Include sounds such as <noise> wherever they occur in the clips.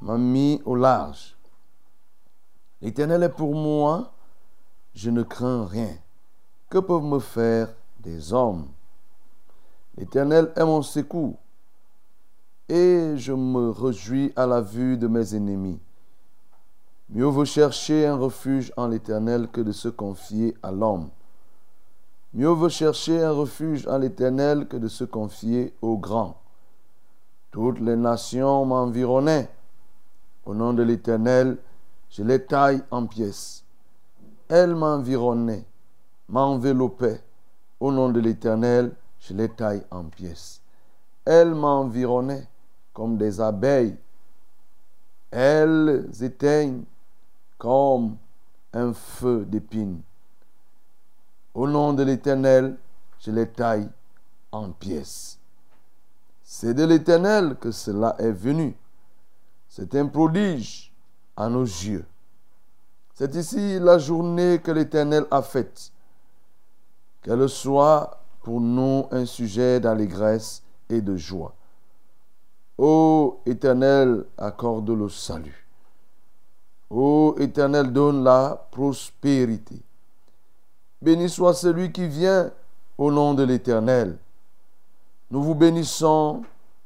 M'a mis au large. L'Éternel est pour moi, je ne crains rien. Que peuvent me faire des hommes? L'Éternel est mon secours, et je me réjouis à la vue de mes ennemis. Mieux vaut chercher un refuge en l'Éternel que de se confier à l'homme. Mieux vaut chercher un refuge en l'Éternel que de se confier au grand. Toutes les nations m'environnaient. Au nom de l'Éternel, je les taille en pièces. Elles m'environnaient, m'enveloppaient. Au nom de l'Éternel, je les taille en pièces. Elles m'environnaient comme des abeilles. Elles éteignent comme un feu d'épines. Au nom de l'Éternel, je les taille en pièces. C'est de l'Éternel que cela est venu. C'est un prodige à nos yeux. C'est ici la journée que l'Éternel a faite. Qu'elle soit pour nous un sujet d'allégresse et de joie. Ô Éternel, accorde le salut. Ô Éternel, donne la prospérité. Béni soit celui qui vient au nom de l'Éternel. Nous vous bénissons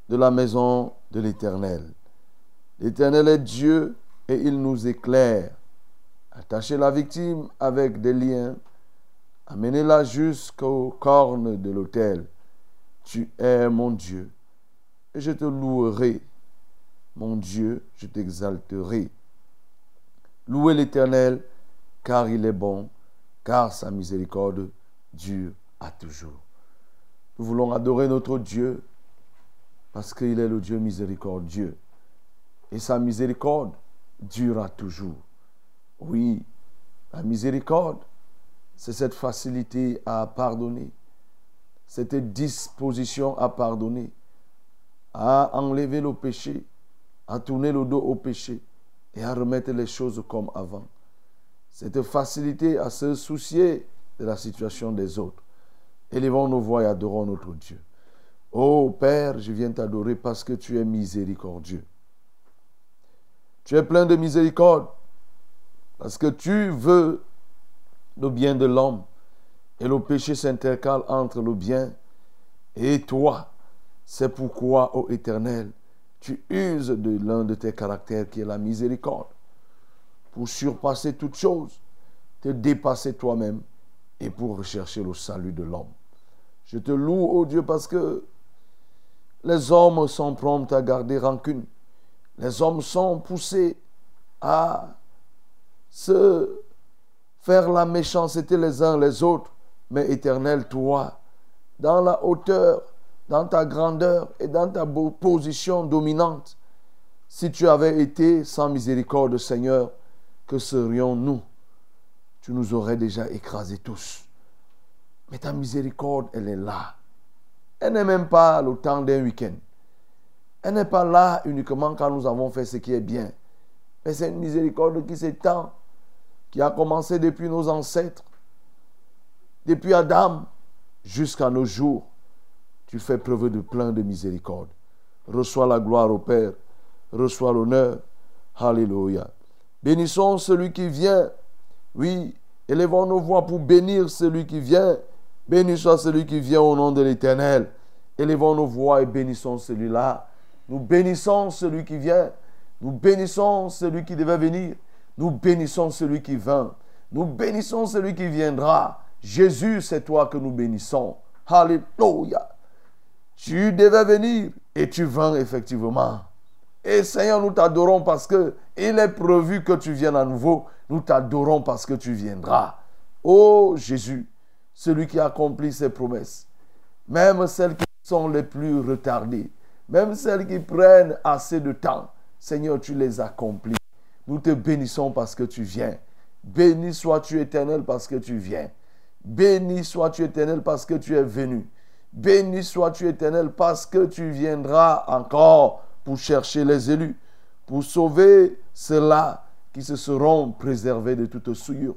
de la maison de l'Éternel. L'Éternel est Dieu et il nous éclaire. Attachez la victime avec des liens. Amenez-la jusqu'aux cornes de l'autel. Tu es mon Dieu et je te louerai. Mon Dieu, je t'exalterai. Louez l'Éternel car il est bon, car sa miséricorde dure à toujours. Nous voulons adorer notre Dieu parce qu'il est le Dieu miséricordieux. Et sa miséricorde durera toujours. Oui, la miséricorde, c'est cette facilité à pardonner, cette disposition à pardonner, à enlever le péché, à tourner le dos au péché et à remettre les choses comme avant. Cette facilité à se soucier de la situation des autres. Élevons nos voix et adorons notre Dieu. Ô Père, je viens t'adorer parce que tu es miséricordieux. Tu es plein de miséricorde parce que tu veux le bien de l'homme et le péché s'intercale entre le bien et toi. C'est pourquoi, ô Éternel, tu uses de l'un de tes caractères qui est la miséricorde pour surpasser toute chose, te dépasser toi-même et pour rechercher le salut de l'homme. Je te loue, ô Dieu, parce que les hommes sont prompts à garder rancune. Les hommes sont poussés à se faire la méchanceté les uns les autres. Mais éternel, toi, dans la hauteur, dans ta grandeur et dans ta position dominante, si tu avais été sans miséricorde, Seigneur, que serions-nous? Tu nous aurais déjà écrasés tous. Mais ta miséricorde, elle est là. Elle n'est même pas le temps d'un week-end. Elle n'est pas là uniquement quand nous avons fait ce qui est bien. Mais c'est une miséricorde qui s'étend, qui a commencé depuis nos ancêtres, depuis Adam jusqu'à nos jours. Tu fais preuve de plein de miséricorde. Reçois la gloire au Père, reçois l'honneur. Alléluia. Bénissons celui qui vient. Oui, élevons nos voix pour bénir celui qui vient. Béni soit celui qui vient au nom de l'Éternel. Élevons nos voix et bénissons celui-là. Nous bénissons celui qui vient. Nous bénissons celui qui devait venir. Nous bénissons celui qui vint. Nous bénissons celui qui viendra. Jésus, c'est toi que nous bénissons. Alléluia. Tu devais venir et tu vins effectivement. Et Seigneur, nous t'adorons parce que il est prévu que tu viennes à nouveau. Nous t'adorons parce que tu viendras. Oh Jésus, celui qui accomplit ses promesses, même celles qui sont les plus retardées, même celles qui prennent assez de temps, Seigneur, tu les accomplis. Nous te bénissons parce que tu viens. Béni sois-tu éternel parce que tu viens. Béni sois-tu éternel parce que tu es venu. Béni sois-tu éternel parce que tu viendras encore pour chercher les élus, pour sauver ceux-là qui se seront préservés de toute souillure,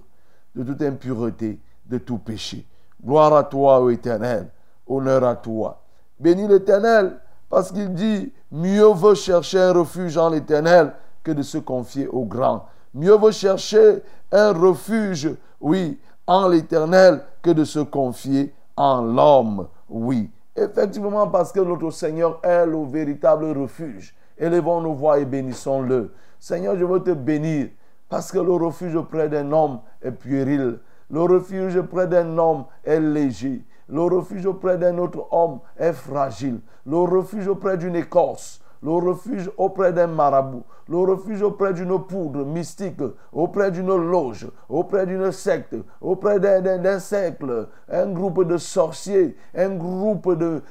de toute impureté, de tout péché. Gloire à toi, ô Éternel. Honneur à toi. Bénis l'Éternel, parce qu'il dit, mieux vaut chercher un refuge en l'Éternel que de se confier au grand. Mieux vaut chercher un refuge, oui, en l'Éternel que de se confier en l'homme, oui. Effectivement, parce que notre Seigneur est le véritable refuge. Élevons nos voix et bénissons-le. Seigneur, je veux te bénir parce que le refuge près d'un homme est puéril. Le refuge près d'un homme est léger. Le refuge auprès d'un autre homme est fragile. Le refuge auprès d'une écorce. Le refuge auprès d'un marabout. Le refuge auprès d'une poudre mystique. Auprès d'une loge. Auprès d'une secte. Auprès d'un cercle. Un groupe de sorciers. Un groupe de,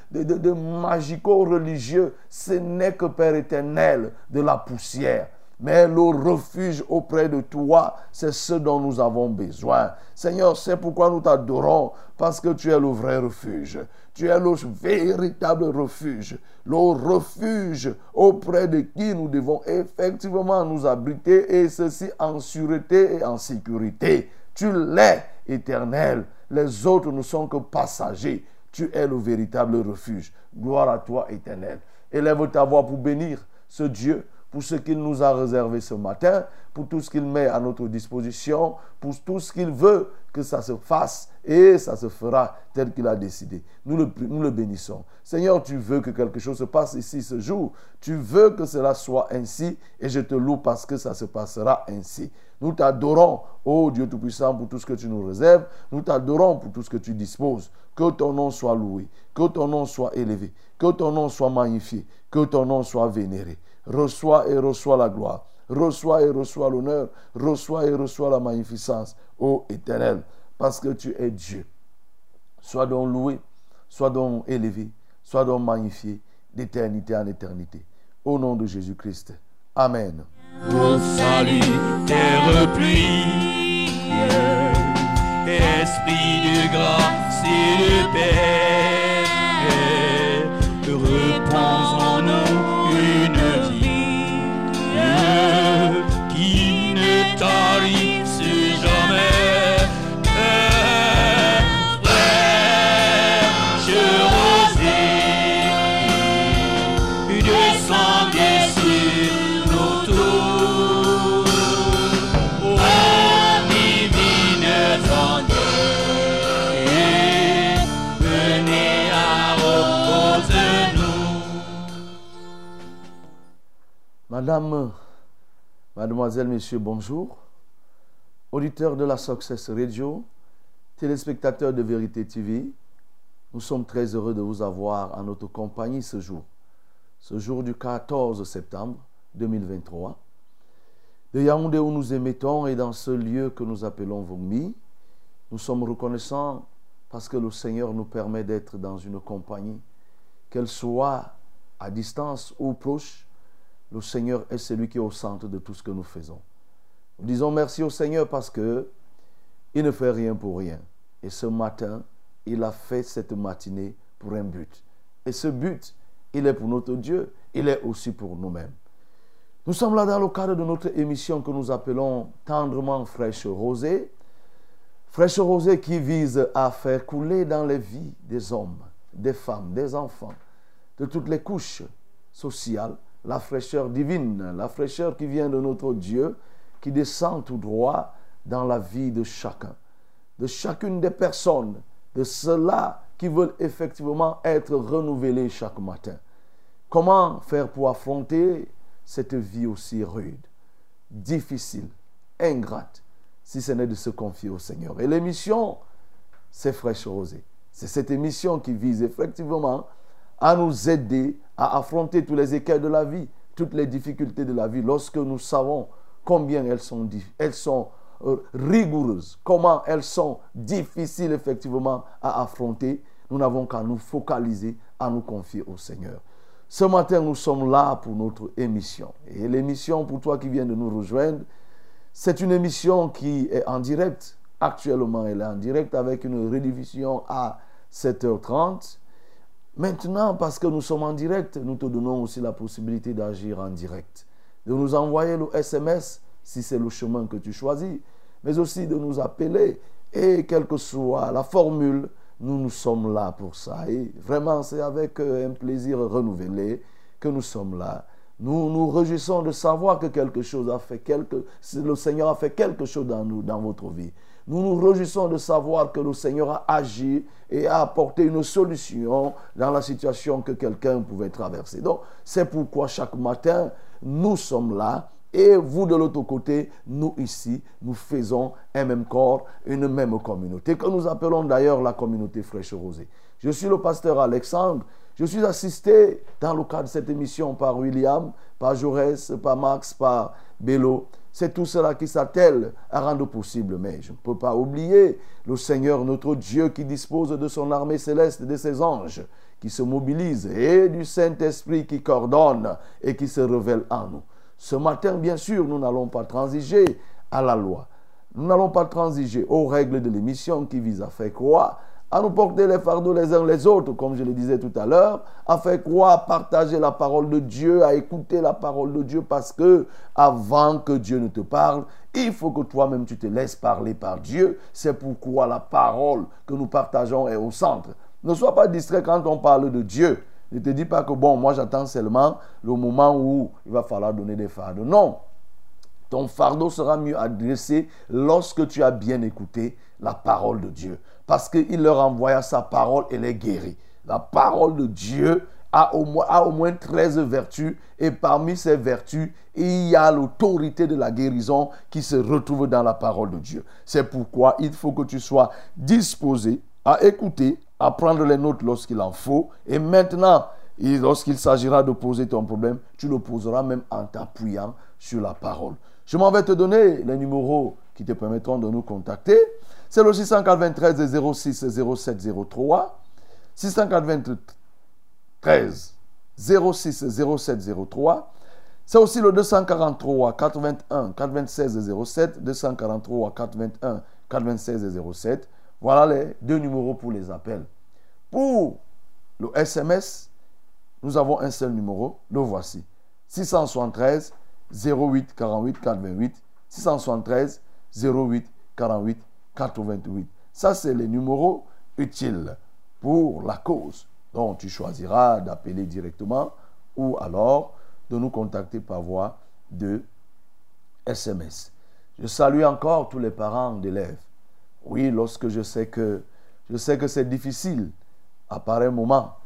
magico-religieux. Ce n'est que Père éternel de la poussière. Mais le refuge auprès de toi, c'est ce dont nous avons besoin. Seigneur, c'est pourquoi nous t'adorons, parce que tu es le vrai refuge. Tu es le véritable refuge. Le refuge auprès de qui nous devons effectivement nous abriter, et ceci en sûreté et en sécurité. Tu l'es, éternel. Les autres ne sont que passagers. Tu es le véritable refuge. Gloire à toi, éternel. Élève ta voix pour bénir ce Dieu pour ce qu'il nous a réservé ce matin, pour tout ce qu'il met à notre disposition, pour tout ce qu'il veut que ça se fasse et ça se fera tel qu'il a décidé. Nous le, bénissons. Seigneur, tu veux que quelque chose se passe ici ce jour. Tu veux que cela soit ainsi et je te loue parce que ça se passera ainsi. Nous t'adorons, ô Dieu Tout-Puissant, pour tout ce que tu nous réserves. Nous t'adorons pour tout ce que tu disposes. Que ton nom soit loué, que ton nom soit élevé, que ton nom soit magnifié, que ton nom soit vénéré reçois et reçois la gloire, reçois et reçois l'honneur, reçois et reçois la magnificence, ô éternel, parce que tu es Dieu. Sois donc loué, sois donc élevé, sois donc magnifié d'éternité en éternité. Au nom de Jésus-Christ. Amen. Esprit de grâce et Madame, mademoiselle, monsieur, bonjour. auditeurs de la Success Radio, téléspectateurs de Vérité TV, nous sommes très heureux de vous avoir en notre compagnie ce jour, ce jour du 14 septembre 2023. De Yaoundé où nous émettons et dans ce lieu que nous appelons Vongmi, nous sommes reconnaissants parce que le Seigneur nous permet d'être dans une compagnie, qu'elle soit à distance ou proche, le Seigneur est celui qui est au centre de tout ce que nous faisons. Nous disons merci au Seigneur parce que il ne fait rien pour rien. Et ce matin, il a fait cette matinée pour un but. Et ce but, il est pour notre Dieu, il est aussi pour nous-mêmes. Nous sommes là dans le cadre de notre émission que nous appelons tendrement fraîche rosée. Fraîche rosée qui vise à faire couler dans les vies des hommes, des femmes, des enfants, de toutes les couches sociales, la fraîcheur divine, la fraîcheur qui vient de notre Dieu, qui descend tout droit dans la vie de chacun, de chacune des personnes, de ceux-là qui veulent effectivement être renouvelés chaque matin. Comment faire pour affronter cette vie aussi rude, difficile, ingrate, si ce n'est de se confier au Seigneur? Et l'émission, c'est Fraîche Rosée. C'est cette émission qui vise effectivement à nous aider à affronter tous les écueils de la vie, toutes les difficultés de la vie, lorsque nous savons combien elles sont, elles sont euh, rigoureuses, comment elles sont difficiles effectivement à affronter, nous n'avons qu'à nous focaliser, à nous confier au Seigneur. Ce matin, nous sommes là pour notre émission. Et l'émission, pour toi qui viens de nous rejoindre, c'est une émission qui est en direct. Actuellement, elle est en direct avec une rediffusion à 7h30. Maintenant, parce que nous sommes en direct, nous te donnons aussi la possibilité d'agir en direct. De nous envoyer le SMS si c'est le chemin que tu choisis, mais aussi de nous appeler. Et quelle que soit la formule, nous nous sommes là pour ça. Et vraiment, c'est avec euh, un plaisir renouvelé que nous sommes là. Nous nous réjouissons de savoir que quelque chose a fait quelque, le Seigneur a fait quelque chose dans nous, dans votre vie. Nous nous réjouissons de savoir que le Seigneur a agi et a apporté une solution dans la situation que quelqu'un pouvait traverser. Donc, c'est pourquoi chaque matin, nous sommes là et vous de l'autre côté, nous ici, nous faisons un même corps, une même communauté, que nous appelons d'ailleurs la communauté fraîche rosée. Je suis le pasteur Alexandre. Je suis assisté dans le cadre de cette émission par William, par Jaurès, par Max, par Bello. C'est tout cela qui s'attelle à rendre possible. Mais je ne peux pas oublier le Seigneur, notre Dieu, qui dispose de son armée céleste, de ses anges, qui se mobilisent, et du Saint-Esprit qui coordonne et qui se révèle en nous. Ce matin, bien sûr, nous n'allons pas transiger à la loi. Nous n'allons pas transiger aux règles de l'émission qui visent à faire quoi À nous porter les fardeaux les uns les autres, comme je le disais tout à l'heure, à faire quoi À partager la parole de Dieu, à écouter la parole de Dieu, parce que avant que Dieu ne te parle, il faut que toi-même tu te laisses parler par Dieu. C'est pourquoi la parole que nous partageons est au centre. Ne sois pas distrait quand on parle de Dieu. Ne te dis pas que bon, moi j'attends seulement le moment où il va falloir donner des fardeaux. Non. Ton fardeau sera mieux adressé lorsque tu as bien écouté la parole de Dieu. Parce qu'il leur envoya sa parole et les guérit. La parole de Dieu a au, moins, a au moins 13 vertus et parmi ces vertus, il y a l'autorité de la guérison qui se retrouve dans la parole de Dieu. C'est pourquoi il faut que tu sois disposé à écouter, à prendre les notes lorsqu'il en faut. Et maintenant, lorsqu'il s'agira de poser ton problème, tu le poseras même en t'appuyant sur la parole. Je m'en vais te donner les numéros qui te permettront de nous contacter. C'est le 693 06 07 03. 693 06 07 03. C'est aussi le 243 81 96 07. 243 81 96 07. Voilà les deux numéros pour les appels. Pour le SMS, nous avons un seul numéro, le voici. 673 08 48 428. 673 08 48 428. Ça, c'est les numéros utiles pour la cause. Donc, tu choisiras d'appeler directement ou alors de nous contacter par voie de SMS. Je salue encore tous les parents d'élèves. Oui, lorsque je sais que je sais que c'est difficile à pareil moment,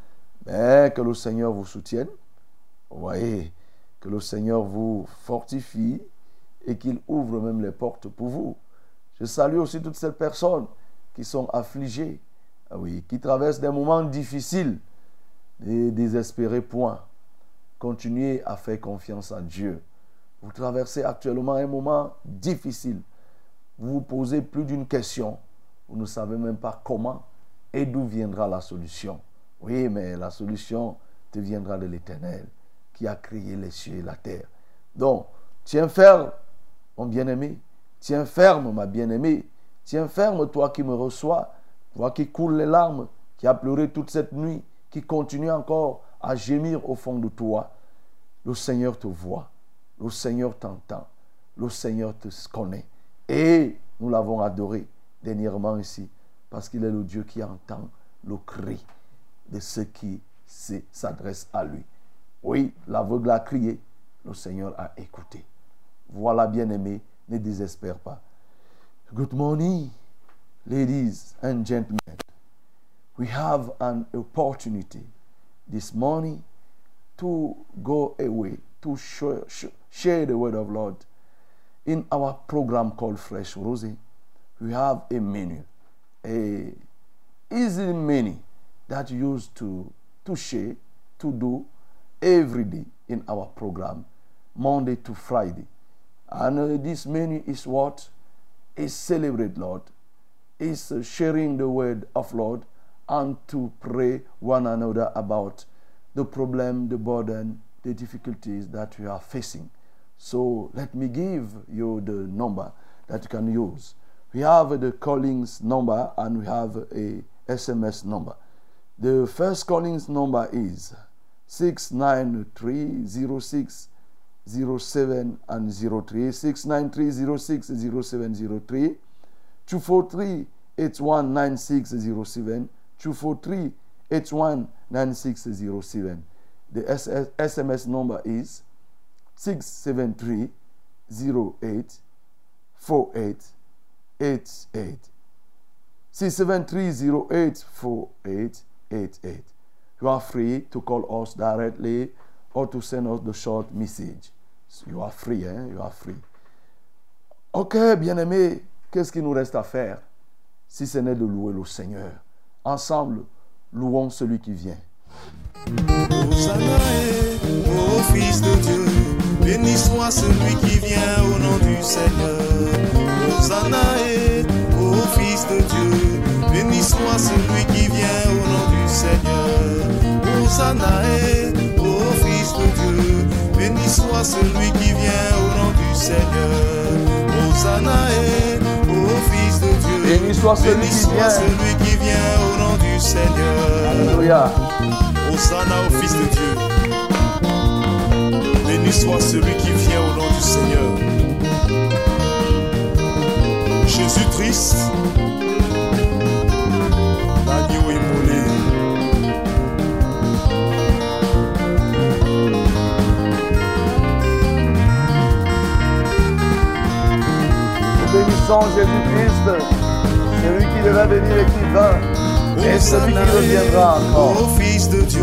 mais que le Seigneur vous soutienne. Vous voyez, que le Seigneur vous fortifie et qu'il ouvre même les portes pour vous. Je salue aussi toutes ces personnes qui sont affligées, ah oui, qui traversent des moments difficiles. Ne désespérez point. Continuez à faire confiance à Dieu. Vous traversez actuellement un moment difficile. Vous vous posez plus d'une question. Vous ne savez même pas comment et d'où viendra la solution. Oui, mais la solution te viendra de l'Éternel qui a créé les cieux et la terre. Donc, tiens ferme, mon bien-aimé. Tiens ferme, ma bien-aimée. Tiens ferme, toi qui me reçois. Toi qui coule les larmes, qui a pleuré toute cette nuit, qui continue encore à gémir au fond de toi. Le Seigneur te voit. Le Seigneur t'entend. Le Seigneur te connaît. Et nous l'avons adoré dernièrement ici, parce qu'il est le Dieu qui entend le cri de ceux qui s'adressent à lui. Oui, l'aveugle a crié, le Seigneur a écouté. Voilà, bien-aimé, ne désespère pas. Good morning, ladies and gentlemen. We have an opportunity this morning to go away, to share, share the word of Lord. In our program called Fresh Rosy, we have a menu, a easy menu that you use to, to share, to do every day in our program, Monday to Friday. And this menu is what? Is celebrate Lord, is sharing the word of Lord, and to pray one another about the problem, the burden, the difficulties that we are facing. So let me give you the number that you can use. We have the callings number and we have a SMS number. The first callings number is 69306 07 and 03 69306 0703 243 819607 243 819607 the SMS number is 673 08 48 88 673 08 48 88 you are free to call us directly or to send us the short message. You are free, hein? You are free. Ok, bien-aimé, qu'est-ce qu'il nous reste à faire si ce n'est de louer le Seigneur? Ensemble, louons celui qui vient. Ô Fils de Dieu, béni soit celui qui vient au nom du Seigneur. Hosanna ô Fils de Dieu, béni soit celui qui vient au nom du Seigneur. Hosanna béni soit celui qui vient au nom du Seigneur. Hosanna ô Fils de Dieu, Béni soit celui béni qui soit vient. celui qui vient au nom du Seigneur. Alléluia. Hosanna au Fils de Dieu. Béni soit celui qui vient au nom du Seigneur. Jésus triste, l'agneau immolé. Nous bénissons Jésus-Christ, celui qui devait venir et qui vint, et celui qui reviendra encore. Ô Fils de Dieu,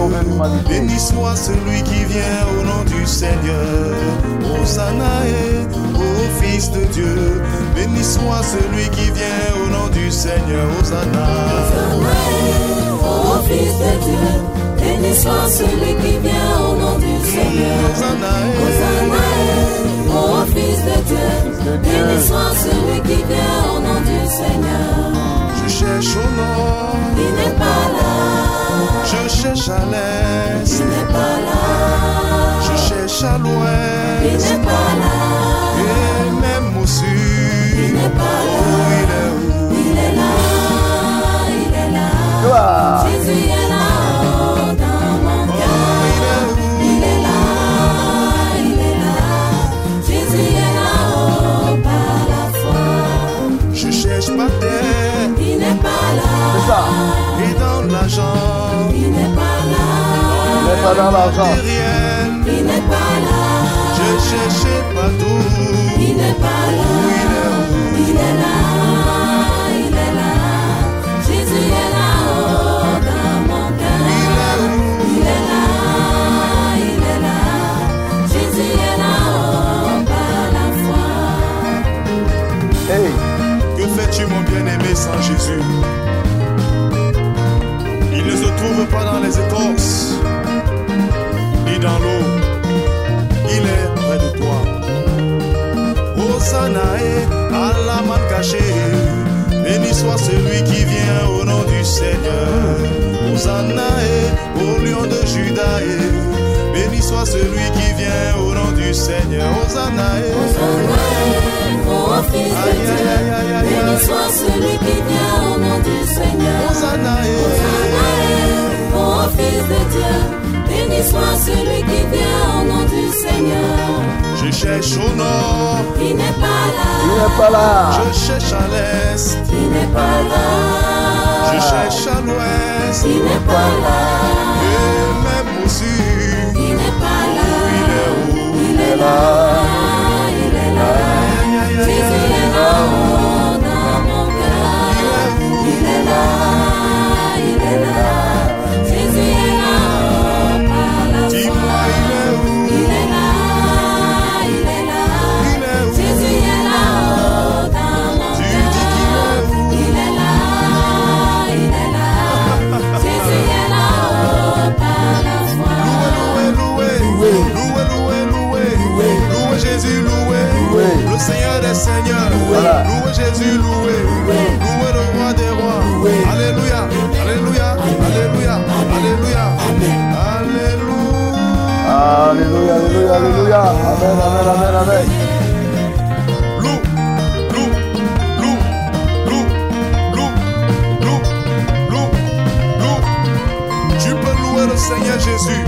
béni soit celui qui vient au nom du Seigneur. Hosanna ô Fils de Dieu, béni soit celui qui vient au nom du Seigneur. Hosanna. Ô Fils de Dieu, béni soit celui qui vient au nom du Seigneur. Hosanna Hosanna, ô Fils de Dieu, béni soit celui qui vient au nom du Seigneur. Je cherche au nord, Il n'est pas là, je cherche à l'est, il n'est pas là, je cherche à il l'ouest, n'est pas là, et même au il sud. n'est pas Oh, là. il est où? Il est là, il est là. Jésus est là cherche ma terre Il n'est pas là, et dans l'argent, il n'est pas là, Il n'est pas dans l'argent. il n'est pas là, Je cherchais partout. Mon bien-aimé sans Jésus Il ne se trouve pas dans les écorces, ni dans l'eau. Il est près de toi. Hosannae, à la man cachée. Béni soit celui qui vient au nom du Seigneur. Hosannae, au lion de Judaï. Béni soit celui qui vient au nom du Seigneur. Hosannae. Fils de Dieu, béni soit celui qui vient au nom du Seigneur. Hosannae. Ô fils de Dieu, béni soit celui qui vient au nom du Seigneur. Je cherche au nord, Il n'est pas Il là, n'est pas là. je cherche à l'est, il n'est pas là, je cherche à l'ouest, il n'est pas là, et même au sud. il n'est pas là, Il est où? Il est là, Jésus Seigneur des Seigneurs, Voilà. loué Jésus, loué, loué. Le roi des rois, Alléluia, Alléluia, Alléluia, Alléluia, Alléluia. Alléluia, alléluia, alléluia. Amen, amen, amen, amen. Loue, loue, loue, loue, loue, loue, loue, loue. Tu peux louer le Seigneur Jésus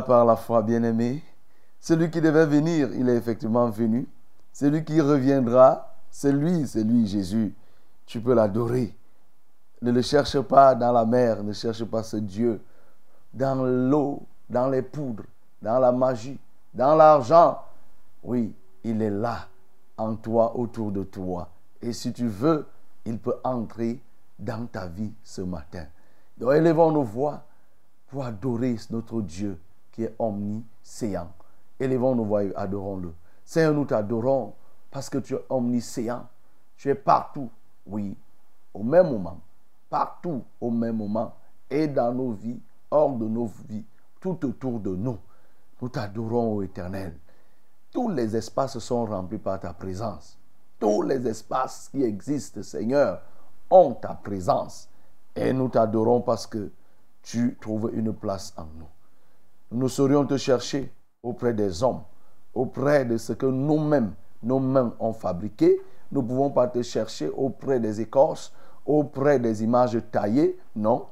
par la foi, bien-aimé. Celui qui devait venir, il est effectivement venu. Celui qui reviendra, c'est lui, c'est lui, Jésus. Tu peux l'adorer. Ne le cherche pas dans la mer, ne cherche pas ce Dieu dans l'eau, dans les poudres, dans la magie, dans l'argent. Oui, il est là, en toi, autour de toi. Et si tu veux, il peut entrer dans ta vie ce matin. Donc élevons nos voix pour adorer notre Dieu qui est omniscient. Élevons nos voix adorons-le. Seigneur, nous t'adorons parce que tu es omniscient. Tu es partout, oui, au même moment, partout au même moment, et dans nos vies, hors de nos vies, tout autour de nous. Nous t'adorons, ô Éternel. Tous les espaces sont remplis par ta présence. Tous les espaces qui existent, Seigneur, ont ta présence. Et nous t'adorons parce que tu trouves une place en nous. Nous saurions te chercher auprès des hommes, auprès de ce que nous-mêmes, nos mains ont fabriqué. Nous ne pouvons pas te chercher auprès des écorces, auprès des images taillées. Non,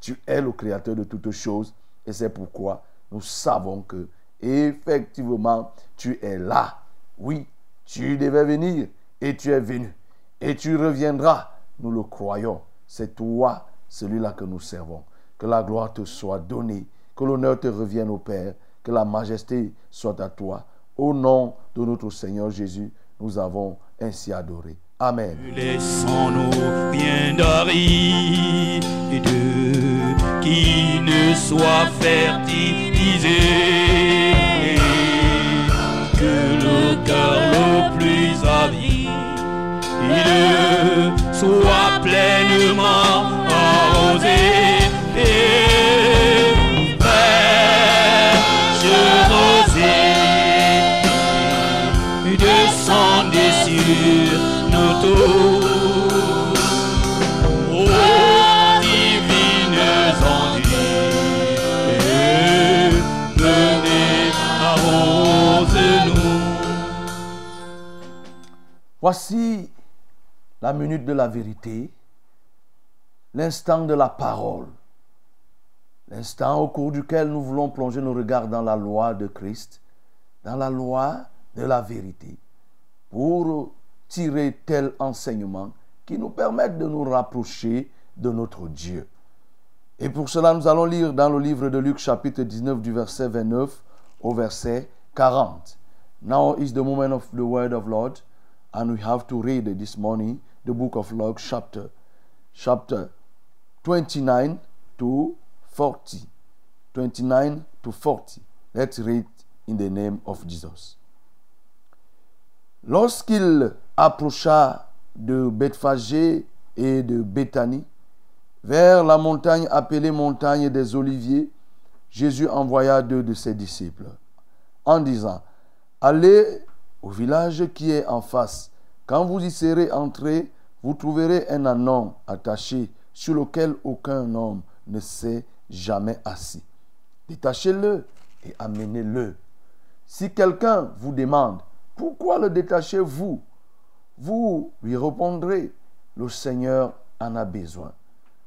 tu es le créateur de toutes choses et c'est pourquoi nous savons que effectivement tu es là. Oui, tu devais venir et tu es venu et tu reviendras. Nous le croyons. C'est toi, celui-là que nous servons. Que la gloire te soit donnée, que l'honneur te revienne au Père, que la majesté soit à toi. Au nom de notre Seigneur Jésus, nous avons ainsi adoré. Amen. Laissons-nous bien d'aride qui ne soit fertilisé. Que le cœur le plus avide soit pleinement Voici la minute de la vérité, l'instant de la parole, l'instant au cours duquel nous voulons plonger nos regards dans la loi de Christ, dans la loi de la vérité, pour tirer tel enseignement qui nous permette de nous rapprocher de notre Dieu. Et pour cela, nous allons lire dans le livre de Luc chapitre 19 du verset 29 au verset 40. Now is the moment of the word of Lord, and we have to read this morning the book of Luke chapter chapter 29 to 40. 29 to 40. Let's read in the name of Jesus. Lorsqu'il approcha de Bethphagée et de Béthanie, vers la montagne appelée montagne des Oliviers, Jésus envoya deux de ses disciples en disant, Allez au village qui est en face. Quand vous y serez entrés, vous trouverez un anon attaché sur lequel aucun homme ne s'est jamais assis. Détachez-le et amenez-le. Si quelqu'un vous demande, pourquoi le détachez-vous? Vous lui répondrez, le Seigneur en a besoin.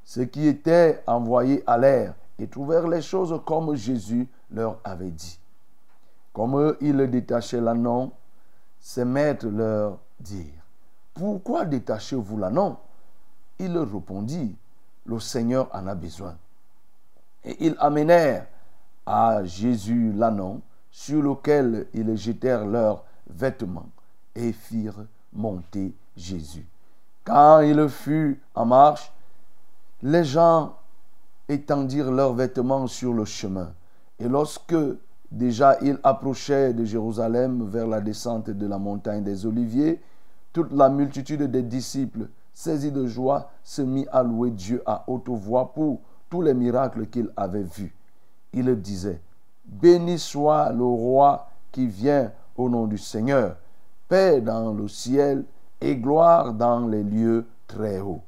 Ceux qui étaient envoyés allèrent et trouvèrent les choses comme Jésus leur avait dit. Comme ils détachaient l'anon, ses maîtres leur dirent, Pourquoi détachez-vous l'anon Il leur répondit, Le Seigneur en a besoin. Et ils amenèrent à Jésus l'anon sur lequel ils jetèrent leurs vêtements et firent monter Jésus. Quand il fut en marche, les gens étendirent leurs vêtements sur le chemin. Et lorsque déjà il approchait de Jérusalem vers la descente de la montagne des Oliviers, toute la multitude des disciples, saisis de joie, se mit à louer Dieu à haute voix pour tous les miracles qu'il avait vus. Il disait, Béni soit le roi qui vient au nom du Seigneur, paix dans le ciel et gloire dans les lieux très hauts.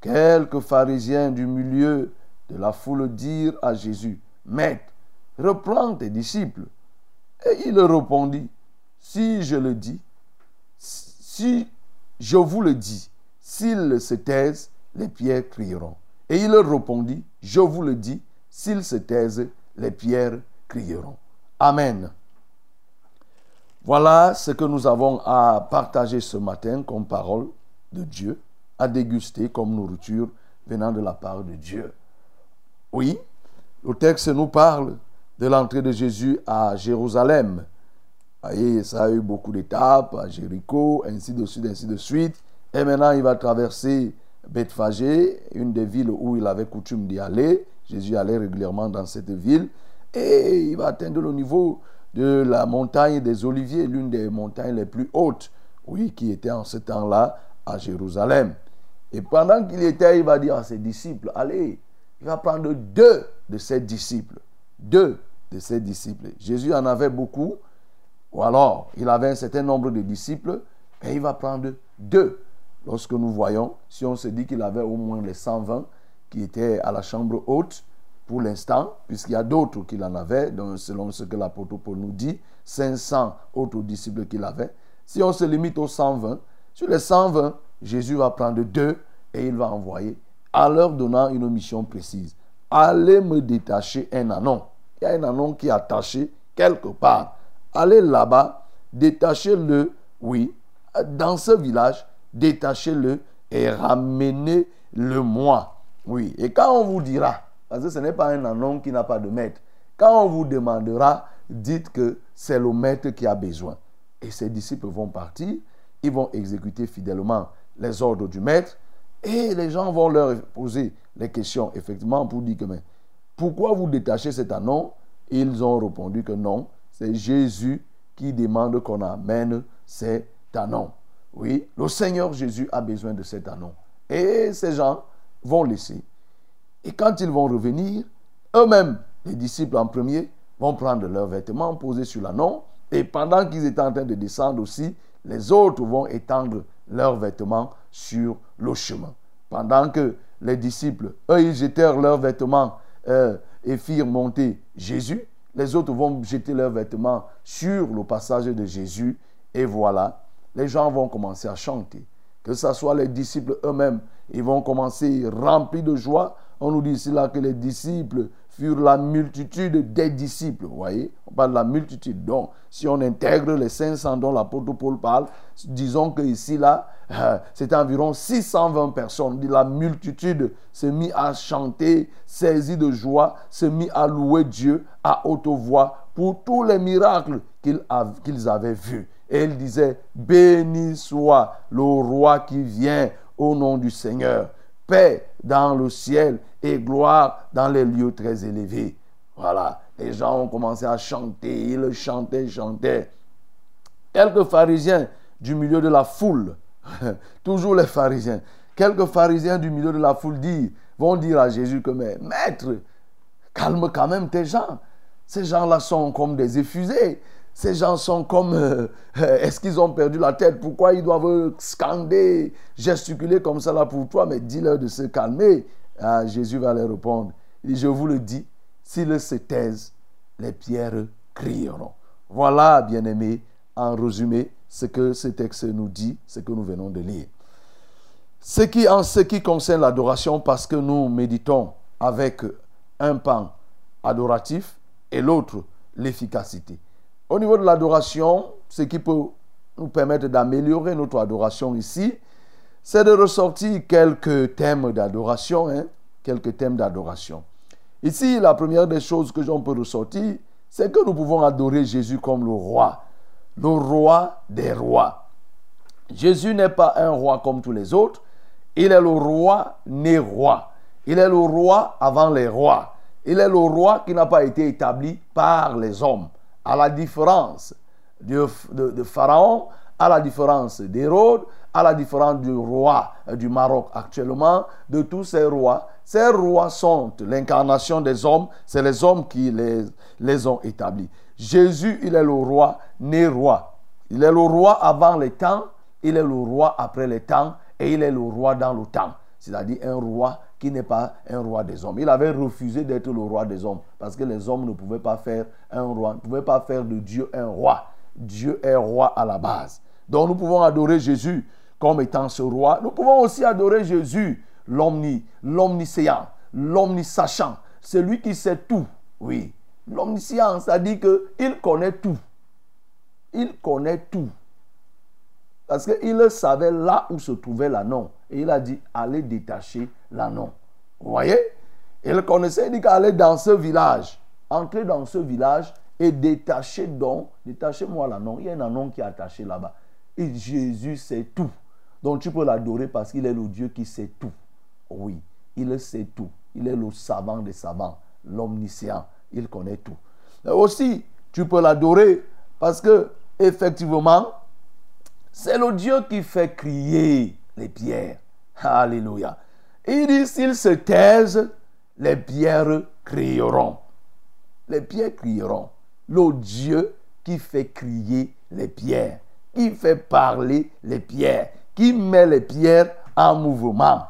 Quelques pharisiens du milieu de la foule dirent à Jésus, Maître, reprends tes disciples. Et il répondit, Si je le dis, si je vous le dis, s'ils se taisent, les pierres crieront. Et il répondit, Je vous le dis, s'ils se taisent, les pierres crieront. Amen. Voilà ce que nous avons à partager ce matin comme parole de Dieu, à déguster comme nourriture venant de la part de Dieu. Oui, le texte nous parle de l'entrée de Jésus à Jérusalem. Voyez, ça a eu beaucoup d'étapes, à Jéricho, ainsi de suite, ainsi de suite. Et maintenant, il va traverser Bethphagée, une des villes où il avait coutume d'y aller. Jésus allait régulièrement dans cette ville. Et il va atteindre le niveau de la montagne des Oliviers, l'une des montagnes les plus hautes, oui, qui était en ce temps-là à Jérusalem. Et pendant qu'il était, il va dire à ses disciples, allez, il va prendre deux de ses disciples. Deux de ses disciples. Jésus en avait beaucoup, ou alors il avait un certain nombre de disciples, et il va prendre deux. Lorsque nous voyons, si on se dit qu'il avait au moins les 120 qui étaient à la chambre haute, pour l'instant, puisqu'il y a d'autres qu'il en avait, donc selon ce que l'apôtre Paul nous dit, 500 autres disciples qu'il avait. Si on se limite aux 120, sur les 120, Jésus va prendre deux et il va envoyer, en leur donnant une mission précise. Allez me détacher un anon. Il y a un anon qui est attaché quelque part. Allez là-bas, détachez-le, oui, dans ce village, détachez-le et ramenez-le moi. Oui, et quand on vous dira, parce que ce n'est pas un anon qui n'a pas de maître, quand on vous demandera, dites que c'est le maître qui a besoin. Et ses disciples vont partir, ils vont exécuter fidèlement les ordres du maître, et les gens vont leur poser les questions, effectivement, pour dire que, mais, pourquoi vous détachez cet anon? Ils ont répondu que non, c'est Jésus qui demande qu'on amène cet anon. Oui, le Seigneur Jésus a besoin de cet anon. Et ces gens vont laisser. Et quand ils vont revenir, eux-mêmes, les disciples en premier, vont prendre leurs vêtements, poser sur l'anon. Et pendant qu'ils étaient en train de descendre aussi, les autres vont étendre leurs vêtements sur le chemin. Pendant que les disciples, eux, ils jetèrent leurs vêtements euh, et firent monter Jésus, les autres vont jeter leurs vêtements sur le passage de Jésus. Et voilà, les gens vont commencer à chanter. Que ce soit les disciples eux-mêmes, ils vont commencer remplis de joie. On nous dit ici là que les disciples furent la multitude des disciples. Vous voyez On parle de la multitude. Donc, si on intègre les 500 dont l'apôtre Paul parle, disons que ici là, euh, c'était environ 620 personnes. La multitude se mit à chanter, saisie de joie, se mit à louer Dieu à haute voix pour tous les miracles qu'ils avaient vus. Et il disait, béni soit le roi qui vient au nom du Seigneur. Paix dans le ciel et gloire dans les lieux très élevés. Voilà, les gens ont commencé à chanter, ils chantaient, chantaient. Quelques pharisiens du milieu de la foule, <laughs> toujours les pharisiens, quelques pharisiens du milieu de la foule disent, vont dire à Jésus que, maître, calme quand même tes gens. Ces gens-là sont comme des effusés. Ces gens sont comme... euh, euh, Est-ce qu'ils ont perdu la tête? Pourquoi ils doivent scander, gesticuler comme ça là pour toi? Mais dis-leur de se calmer. Ah, Jésus va leur répondre. Je vous le dis, s'ils se taisent, les pierres crieront. Voilà, bien-aimés, en résumé, ce que ce texte nous dit, ce que nous venons de lire. Ce qui, en ce qui concerne l'adoration, parce que nous méditons avec un pan adoratif et l'autre l'efficacité. Au niveau de l'adoration, ce qui peut nous permettre d'améliorer notre adoration ici, c'est de ressortir quelques thèmes d'adoration. hein, quelques thèmes d'adoration. Ici, la première des choses que j'en peux ressortir, c'est que nous pouvons adorer Jésus comme le roi, le roi des rois. Jésus n'est pas un roi comme tous les autres. Il est le roi né roi. Il est le roi avant les rois. Il est le roi qui n'a pas été établi par les hommes. À la différence de, Pharaon, à la différence d'Hérode, à la différence du roi euh, du Maroc actuellement, de tous ces rois. Ces rois sont l'incarnation des hommes. C'est les hommes qui les, les ont établis. Jésus, il est le roi né roi. Il est le roi avant les temps, il est le roi après les temps et il est le roi dans le temps. C'est-à-dire un roi qui n'est pas un roi des hommes. Il avait refusé d'être le roi des hommes parce que les hommes ne pouvaient pas faire un roi, ne pouvaient pas faire de Dieu un roi. Dieu est roi à la base. Donc nous pouvons adorer Jésus comme étant ce roi. Nous pouvons aussi adorer Jésus, l'omni, l'omniscient, l'omnisachant, celui qui sait tout. Oui, l'omniscient, ça dit qu'il connaît tout. Il connaît tout. Parce qu'il savait là où se trouvait l'anneau. Et il a dit, allez détacher l'anneau. Vous voyez? Il connaissait, il dit qu'aller dans ce village, entrer dans ce village et détacher donc, détachez-moi l'anneau. Il y a un anneau qui est attaché là-bas. Et Jésus sait tout. Donc tu peux l'adorer parce qu'il est le Dieu qui sait tout. Oui, il sait tout. Il est le savant des savants, l'omniscient. Il connaît tout. Aussi, tu peux l'adorer parce que, effectivement, c'est le Dieu qui fait crier les pierres. Alléluia. Il dit, s'ils se taisent, les pierres crieront. Les pierres crieront. Le Dieu qui fait crier les pierres, qui fait parler les pierres, qui met les pierres en mouvement.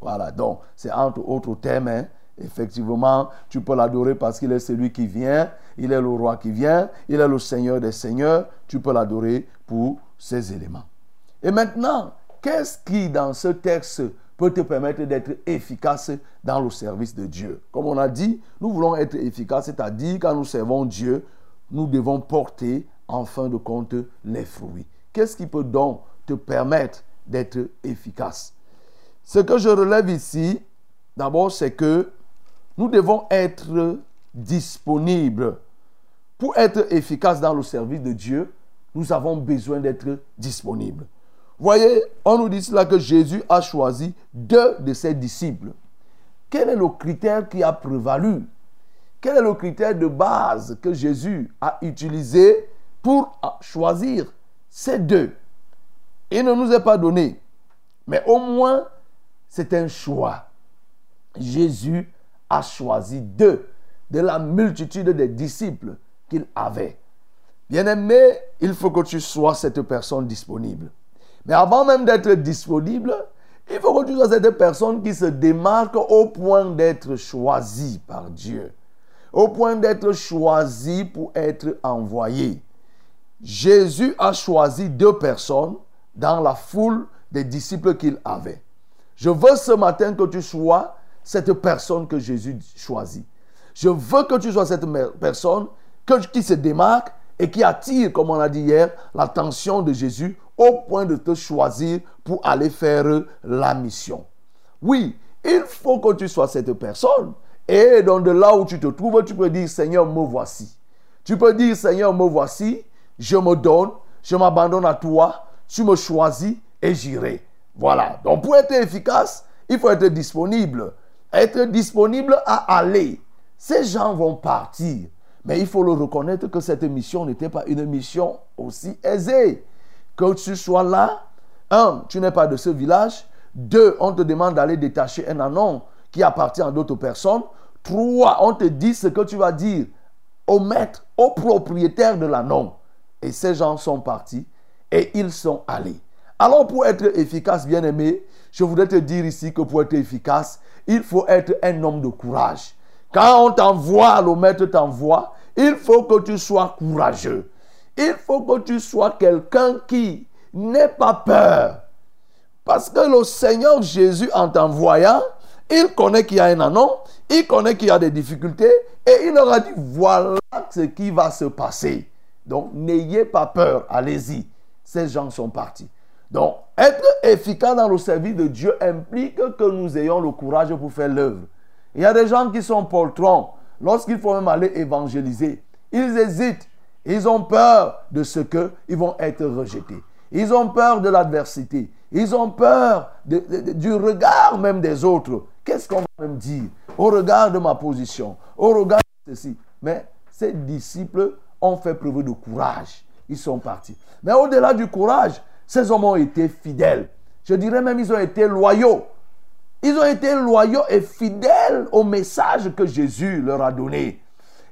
Voilà, donc c'est entre autres thèmes. hein. Effectivement, tu peux l'adorer parce qu'il est celui qui vient, il est le roi qui vient, il est le Seigneur des Seigneurs. Tu peux l'adorer pour ces éléments. Et maintenant, qu'est-ce qui dans ce texte peut te permettre d'être efficace dans le service de Dieu? Comme on a dit, nous voulons être efficaces, c'est-à-dire quand nous servons Dieu, nous devons porter en fin de compte les fruits. Qu'est-ce qui peut donc te permettre d'être efficace? Ce que je relève ici, d'abord, c'est que nous devons être disponibles. Pour être efficace dans le service de Dieu, nous avons besoin d'être disponibles. Voyez, on nous dit cela que Jésus a choisi deux de ses disciples. Quel est le critère qui a prévalu? Quel est le critère de base que Jésus a utilisé pour choisir ces deux? Il ne nous est pas donné, mais au moins c'est un choix. Jésus a choisi deux de la multitude des disciples qu'il avait. Bien-aimé, il faut que tu sois cette personne disponible. Mais avant même d'être disponible, il faut que tu sois cette personne qui se démarque au point d'être choisie par Dieu. Au point d'être choisi pour être envoyé. Jésus a choisi deux personnes dans la foule des disciples qu'il avait. Je veux ce matin que tu sois cette personne que Jésus choisit. Je veux que tu sois cette personne que- qui se démarque et qui attire, comme on a dit hier, l'attention de Jésus au point de te choisir pour aller faire la mission. Oui, il faut que tu sois cette personne. Et donc de là où tu te trouves, tu peux dire, Seigneur, me voici. Tu peux dire, Seigneur, me voici, je me donne, je m'abandonne à toi, tu me choisis et j'irai. Voilà. Donc pour être efficace, il faut être disponible. Être disponible à aller. Ces gens vont partir. Mais il faut le reconnaître que cette mission n'était pas une mission aussi aisée. Que tu sois là, un, tu n'es pas de ce village. Deux, on te demande d'aller détacher un anon qui appartient à d'autres personnes. Trois, on te dit ce que tu vas dire au maître, au propriétaire de l'anon. Et ces gens sont partis et ils sont allés. Alors pour être efficace, bien aimé, je voudrais te dire ici que pour être efficace, il faut être un homme de courage. Quand on t'envoie, le maître t'envoie, il faut que tu sois courageux. Il faut que tu sois quelqu'un qui n'ait pas peur. Parce que le Seigneur Jésus, en t'envoyant, il connaît qu'il y a un anon, il connaît qu'il y a des difficultés, et il leur a dit, voilà ce qui va se passer. Donc, n'ayez pas peur, allez-y. Ces gens sont partis. Donc, être efficace dans le service de Dieu implique que nous ayons le courage pour faire l'œuvre. Il y a des gens qui sont poltrons. Lorsqu'il faut même aller évangéliser, ils hésitent. Ils ont peur de ce qu'ils vont être rejetés. Ils ont peur de l'adversité. Ils ont peur du regard même des autres. Qu'est-ce qu'on va me dire Au regard de ma position, au regard de ceci? Mais ces disciples ont fait preuve de courage. Ils sont partis. Mais au-delà du courage, ces hommes ont été fidèles. Je dirais même ils ont été loyaux. Ils ont été loyaux et fidèles au message que Jésus leur a donné.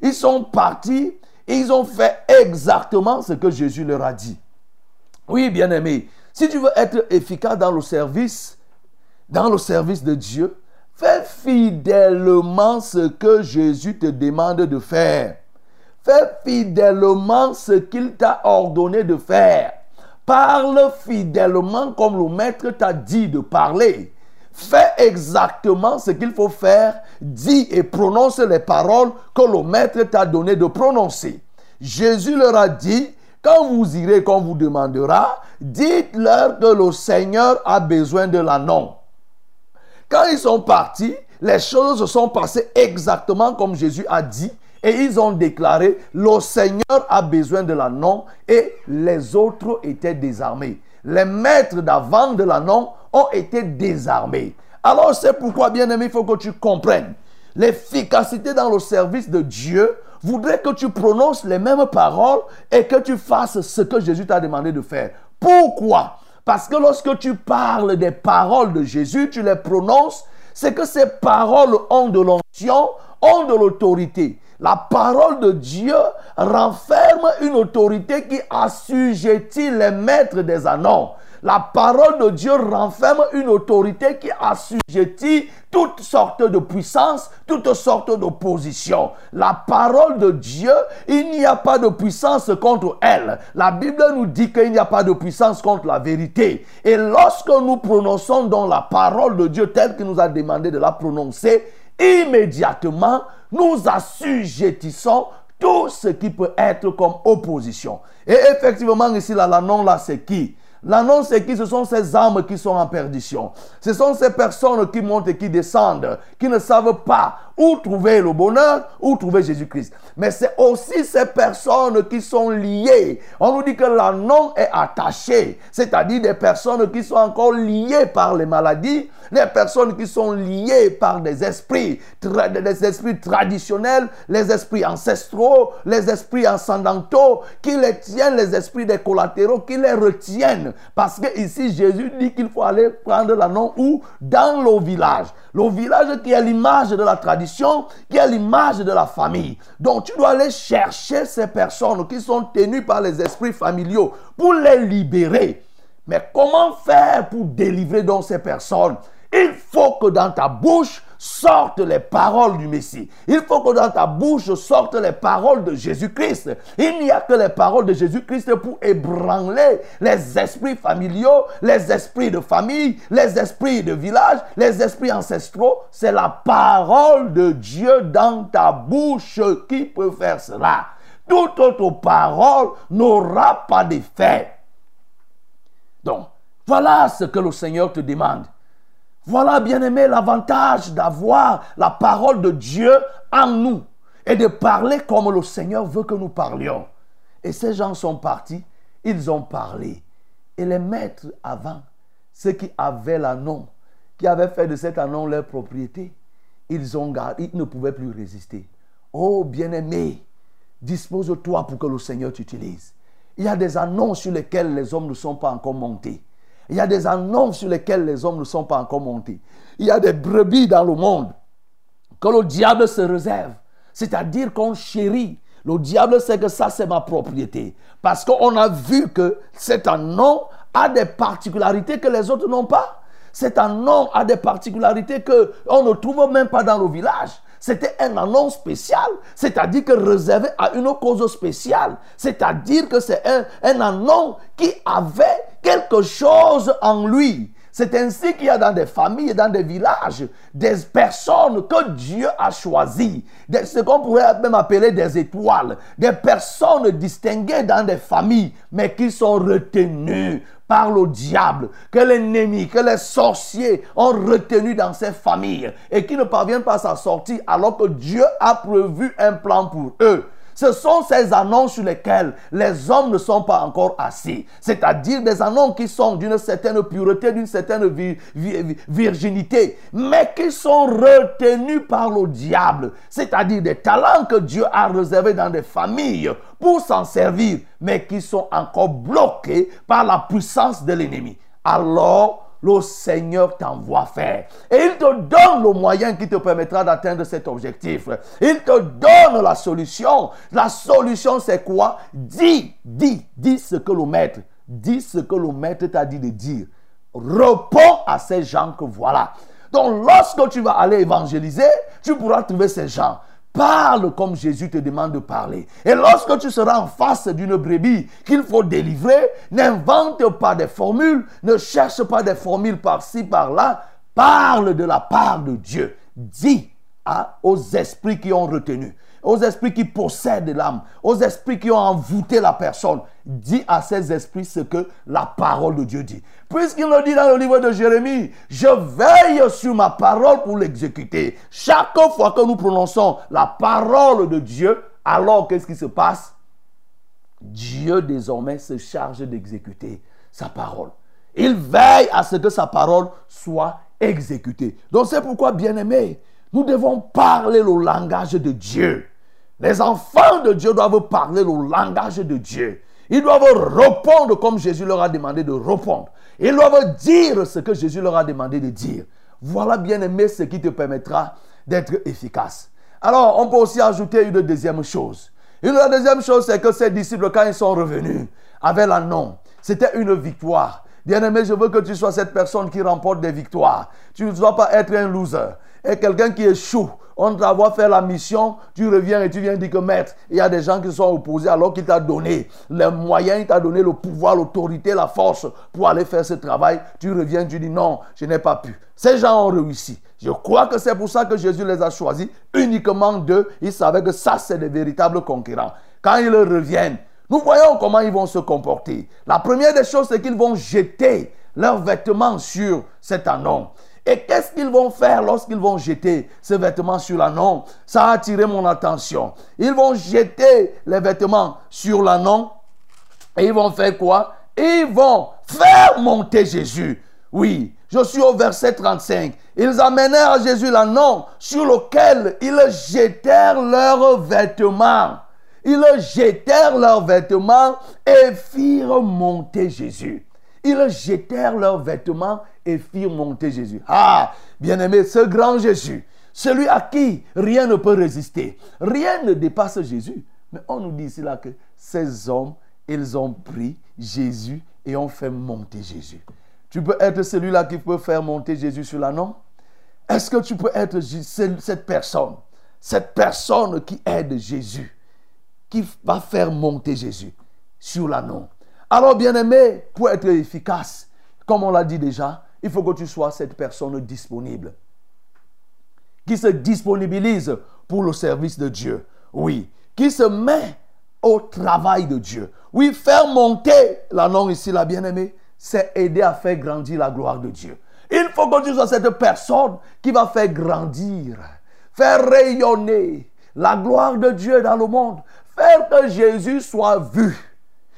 Ils sont partis ils ont fait exactement ce que Jésus leur a dit. Oui, bien-aimé, si tu veux être efficace dans le service, dans le service de Dieu, fais fidèlement ce que Jésus te demande de faire. Fais fidèlement ce qu'il t'a ordonné de faire. Parle fidèlement comme le maître t'a dit de parler. Fais exactement ce qu'il faut faire. Dis et prononce les paroles que le maître t'a donné de prononcer. Jésus leur a dit, quand vous irez, qu'on vous demandera, dites-leur que le Seigneur a besoin de l'annon. Quand ils sont partis, les choses se sont passées exactement comme Jésus a dit. Et ils ont déclaré, le Seigneur a besoin de l'annon et les autres étaient désarmés. Les maîtres d'avant de l'annon ont été désarmés. Alors c'est pourquoi, bien aimé, il faut que tu comprennes. L'efficacité dans le service de Dieu voudrait que tu prononces les mêmes paroles et que tu fasses ce que Jésus t'a demandé de faire. Pourquoi? Parce que lorsque tu parles des paroles de Jésus, tu les prononces, c'est que ces paroles ont de l'onction, ont de l'autorité. La parole de Dieu renferme une autorité qui assujettit les maîtres des annons. La parole de Dieu renferme une autorité qui assujettit toutes sortes de puissances, toutes sortes d'oppositions. La parole de Dieu, il n'y a pas de puissance contre elle. La Bible nous dit qu'il n'y a pas de puissance contre la vérité. Et lorsque nous prononçons dans la parole de Dieu telle qu'il nous a demandé de la prononcer, immédiatement, nous assujettissons tout ce qui peut être comme opposition. Et effectivement, ici, là, l'annonce là, c'est qui? L'annonce, c'est qui Ce sont ces âmes qui sont en perdition. Ce sont ces personnes qui montent et qui descendent, qui ne savent pas où trouver le bonheur, où trouver Jésus-Christ. Mais c'est aussi ces personnes qui sont liées. On nous dit que l'annonce est attaché, c'est-à-dire des personnes qui sont encore liées par les maladies, les personnes qui sont liées par des esprits, des esprits traditionnels, les esprits ancestraux, les esprits ascendantaux, qui les tiennent, les esprits des collatéraux, qui les retiennent. Parce que ici, Jésus dit qu'il faut aller prendre l'annon où? Dans le village. Le village qui est l'image de la tradition, qui est l'image de la famille. Donc tu dois aller chercher ces personnes qui sont tenues par les esprits familiaux pour les libérer. Mais comment faire pour délivrer donc ces personnes? Il faut que dans ta bouche, sortent les paroles du Messie. Il faut que dans ta bouche sortent les paroles de Jésus-Christ. Il n'y a que les paroles de Jésus-Christ pour ébranler les esprits familiaux, les esprits de famille, les esprits de village, les esprits ancestraux. C'est la parole de Dieu dans ta bouche qui peut faire cela. Toute autre parole n'aura pas d'effet. Donc, voilà ce que le Seigneur te demande. Voilà, bien-aimé, l'avantage d'avoir la parole de Dieu en nous et de parler comme le Seigneur veut que nous parlions. Et ces gens sont partis, ils ont parlé. Et les maîtres avant, ceux qui avaient l'annon, qui avaient fait de cet annon leur propriété, ils ont gardé, ils ne pouvaient plus résister. Oh bien-aimé, dispose-toi pour que le Seigneur t'utilise. Il y a des annonces sur lesquelles les hommes ne sont pas encore montés. Il y a des annonces sur lesquelles les hommes ne sont pas encore montés. Il y a des brebis dans le monde que le diable se réserve. C'est-à-dire qu'on chérit. Le diable sait que ça, c'est ma propriété. Parce qu'on a vu que cet annon a des particularités que les autres n'ont pas. Cet annon a des particularités qu'on ne trouve même pas dans le village. C'était un annonce spécial, c'est-à-dire que réservé à une cause spéciale. C'est-à-dire que c'est un, un annonce qui avait quelque chose en lui. C'est ainsi qu'il y a dans des familles et dans des villages des personnes que Dieu a choisies, ce qu'on pourrait même appeler des étoiles, des personnes distinguées dans des familles, mais qui sont retenues par le diable, que l'ennemi, que les sorciers ont retenu dans ces familles et qui ne parviennent pas à s'en sortir alors que Dieu a prévu un plan pour eux. Ce sont ces annonces sur lesquelles les hommes ne sont pas encore assis. C'est-à-dire des annonces qui sont d'une certaine pureté, d'une certaine vi- vi- vi- virginité, mais qui sont retenus par le diable. C'est-à-dire des talents que Dieu a réservés dans des familles pour s'en servir, mais qui sont encore bloqués par la puissance de l'ennemi. Alors, le Seigneur t'envoie faire. Et il te donne le moyen qui te permettra d'atteindre cet objectif. Il te donne la solution. La solution, c'est quoi? Dis, dis, dis ce que le maître, dis ce que le maître t'a dit de dire. Réponds à ces gens que voilà. Donc, lorsque tu vas aller évangéliser, tu pourras trouver ces gens. Parle comme Jésus te demande de parler. Et lorsque tu seras en face d'une brebis qu'il faut délivrer, n'invente pas des formules, ne cherche pas des formules par-ci, par-là. Parle de la part de Dieu. Dis à, aux esprits qui ont retenu, aux esprits qui possèdent l'âme, aux esprits qui ont envoûté la personne. Dis à ces esprits ce que la parole de Dieu dit. Puisqu'il le dit dans le livre de Jérémie, je veille sur ma parole pour l'exécuter. Chaque fois que nous prononçons la parole de Dieu, alors qu'est-ce qui se passe? Dieu désormais se charge d'exécuter sa parole. Il veille à ce que sa parole soit exécutée. Donc c'est pourquoi, bien-aimés, nous devons parler le langage de Dieu. Les enfants de Dieu doivent parler le langage de Dieu. Ils doivent répondre comme Jésus leur a demandé de répondre. Ils doivent dire ce que Jésus leur a demandé de dire. Voilà, bien-aimé, ce qui te permettra d'être efficace. Alors, on peut aussi ajouter une deuxième chose. Une deuxième chose, c'est que ces disciples, quand ils sont revenus avec l'annon, c'était une victoire. Bien-aimé, je veux que tu sois cette personne qui remporte des victoires. Tu ne dois pas être un loser. Et quelqu'un qui échoue, on t'a voir faire la mission, tu reviens et tu viens dire que maître, il y a des gens qui sont opposés alors qu'il t'a donné les moyens, il t'a donné le pouvoir, l'autorité, la force pour aller faire ce travail. Tu reviens, tu dis non, je n'ai pas pu. Ces gens ont réussi. Je crois que c'est pour ça que Jésus les a choisis, uniquement d'eux. Ils savaient que ça, c'est des véritables concurrents. Quand ils reviennent, nous voyons comment ils vont se comporter. La première des choses, c'est qu'ils vont jeter leurs vêtements sur cet anon. Et qu'est-ce qu'ils vont faire lorsqu'ils vont jeter ces vêtements sur l'anon Ça a attiré mon attention. Ils vont jeter les vêtements sur l'anon et ils vont faire quoi? Ils vont faire monter Jésus. Oui, je suis au verset 35. Ils amenèrent à Jésus l'anon sur lequel ils jetèrent leurs vêtements. Ils jetèrent leurs vêtements et firent monter Jésus. Ils jetèrent leurs vêtements et firent monter Jésus. Ah, bien-aimé, ce grand Jésus, celui à qui rien ne peut résister, rien ne dépasse Jésus. Mais on nous dit ici que ces hommes, ils ont pris Jésus et ont fait monter Jésus. Tu peux être celui-là qui peut faire monter Jésus sur l'annon Est-ce que tu peux être cette personne Cette personne qui aide Jésus, qui va faire monter Jésus sur l'anneau. Alors, bien-aimé, pour être efficace, comme on l'a dit déjà, il faut que tu sois cette personne disponible qui se disponibilise pour le service de Dieu. Oui, qui se met au travail de Dieu. Oui, faire monter l'annonce ici, la bien-aimée, c'est aider à faire grandir la gloire de Dieu. Il faut que tu sois cette personne qui va faire grandir, faire rayonner la gloire de Dieu dans le monde, faire que Jésus soit vu.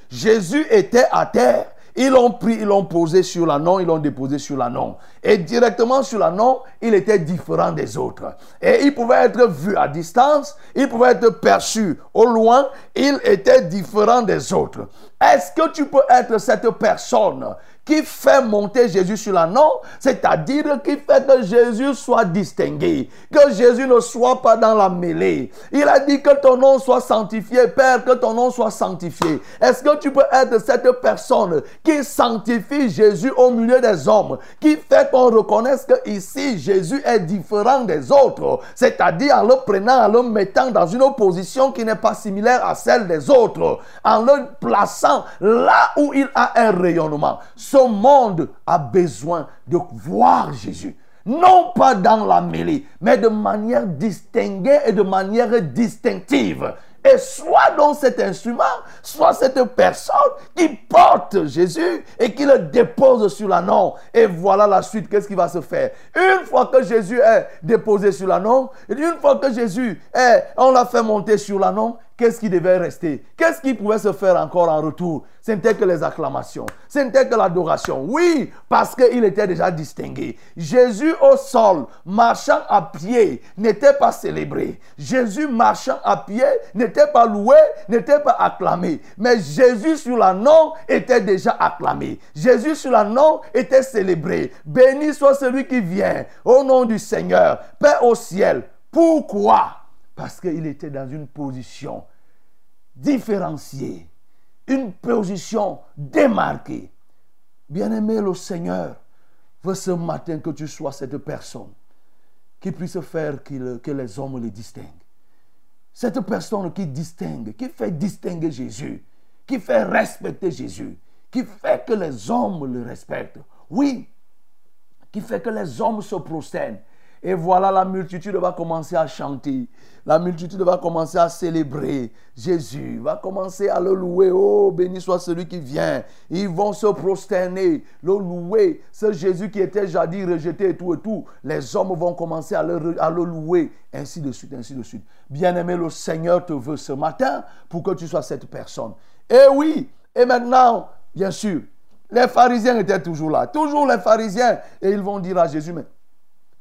Jésus était à terre. Ils l'ont pris, ils l'ont posé sur l'anneau, ils l'ont déposé sur l'anneau. Et directement sur l'anneau, il était différent des autres. Et il pouvait être vu à distance, il pouvait être perçu au loin, il était différent des autres. Est-ce que tu peux être cette personne qui fait monter Jésus sur l'anneau, c'est-à-dire qui fait que Jésus soit distingué, que Jésus ne soit pas dans la mêlée. Il a dit que ton nom soit sanctifié, Père, que ton nom soit sanctifié. Est-ce que tu peux être cette personne qui sanctifie Jésus au milieu des hommes, qui fait qu'on reconnaisse que ici Jésus est différent des autres, c'est-à-dire en le prenant, en le mettant dans une position qui n'est pas similaire à celle des autres, en le plaçant là où il a un rayonnement. Ce monde a besoin de voir Jésus. Non pas dans la mêlée, mais de manière distinguée et de manière distinctive. Et soit dans cet instrument, soit cette personne qui porte Jésus et qui le dépose sur l'anneau. Et voilà la suite, qu'est-ce qui va se faire? Une fois que Jésus est déposé sur l'anneau, une fois que Jésus est, on l'a fait monter sur l'anneau, qu'est-ce qui devait rester? Qu'est-ce qui pouvait se faire encore en retour? Ce n'était que les acclamations, ce n'était que l'adoration. Oui, parce qu'il était déjà distingué. Jésus au sol, marchant à pied, n'était pas célébré. Jésus marchant à pied n'était pas loué, n'était pas acclamé. Mais Jésus sur l'anneau était déjà acclamé. Jésus sur l'anneau était célébré. Béni soit celui qui vient au nom du Seigneur. Paix au ciel. Pourquoi? Parce qu'il était dans une position différenciée, une position démarquée. Bien-aimé, le Seigneur veut ce matin que tu sois cette personne qui puisse faire que les hommes le distinguent. Cette personne qui distingue, qui fait distinguer Jésus, qui fait respecter Jésus, qui fait que les hommes le respectent. Oui, qui fait que les hommes se prosternent. Et voilà, la multitude va commencer à chanter. La multitude va commencer à célébrer Jésus, va commencer à le louer. Oh, béni soit celui qui vient. Ils vont se prosterner, le louer. Ce Jésus qui était jadis rejeté et tout et tout. Les hommes vont commencer à le, à louer. Ainsi de suite, ainsi de suite. Bien-aimé, le Seigneur te veut ce matin pour que tu sois cette personne. Et oui, et maintenant, bien sûr, les pharisiens étaient toujours là. Toujours les pharisiens. Et ils vont dire à Jésus, mais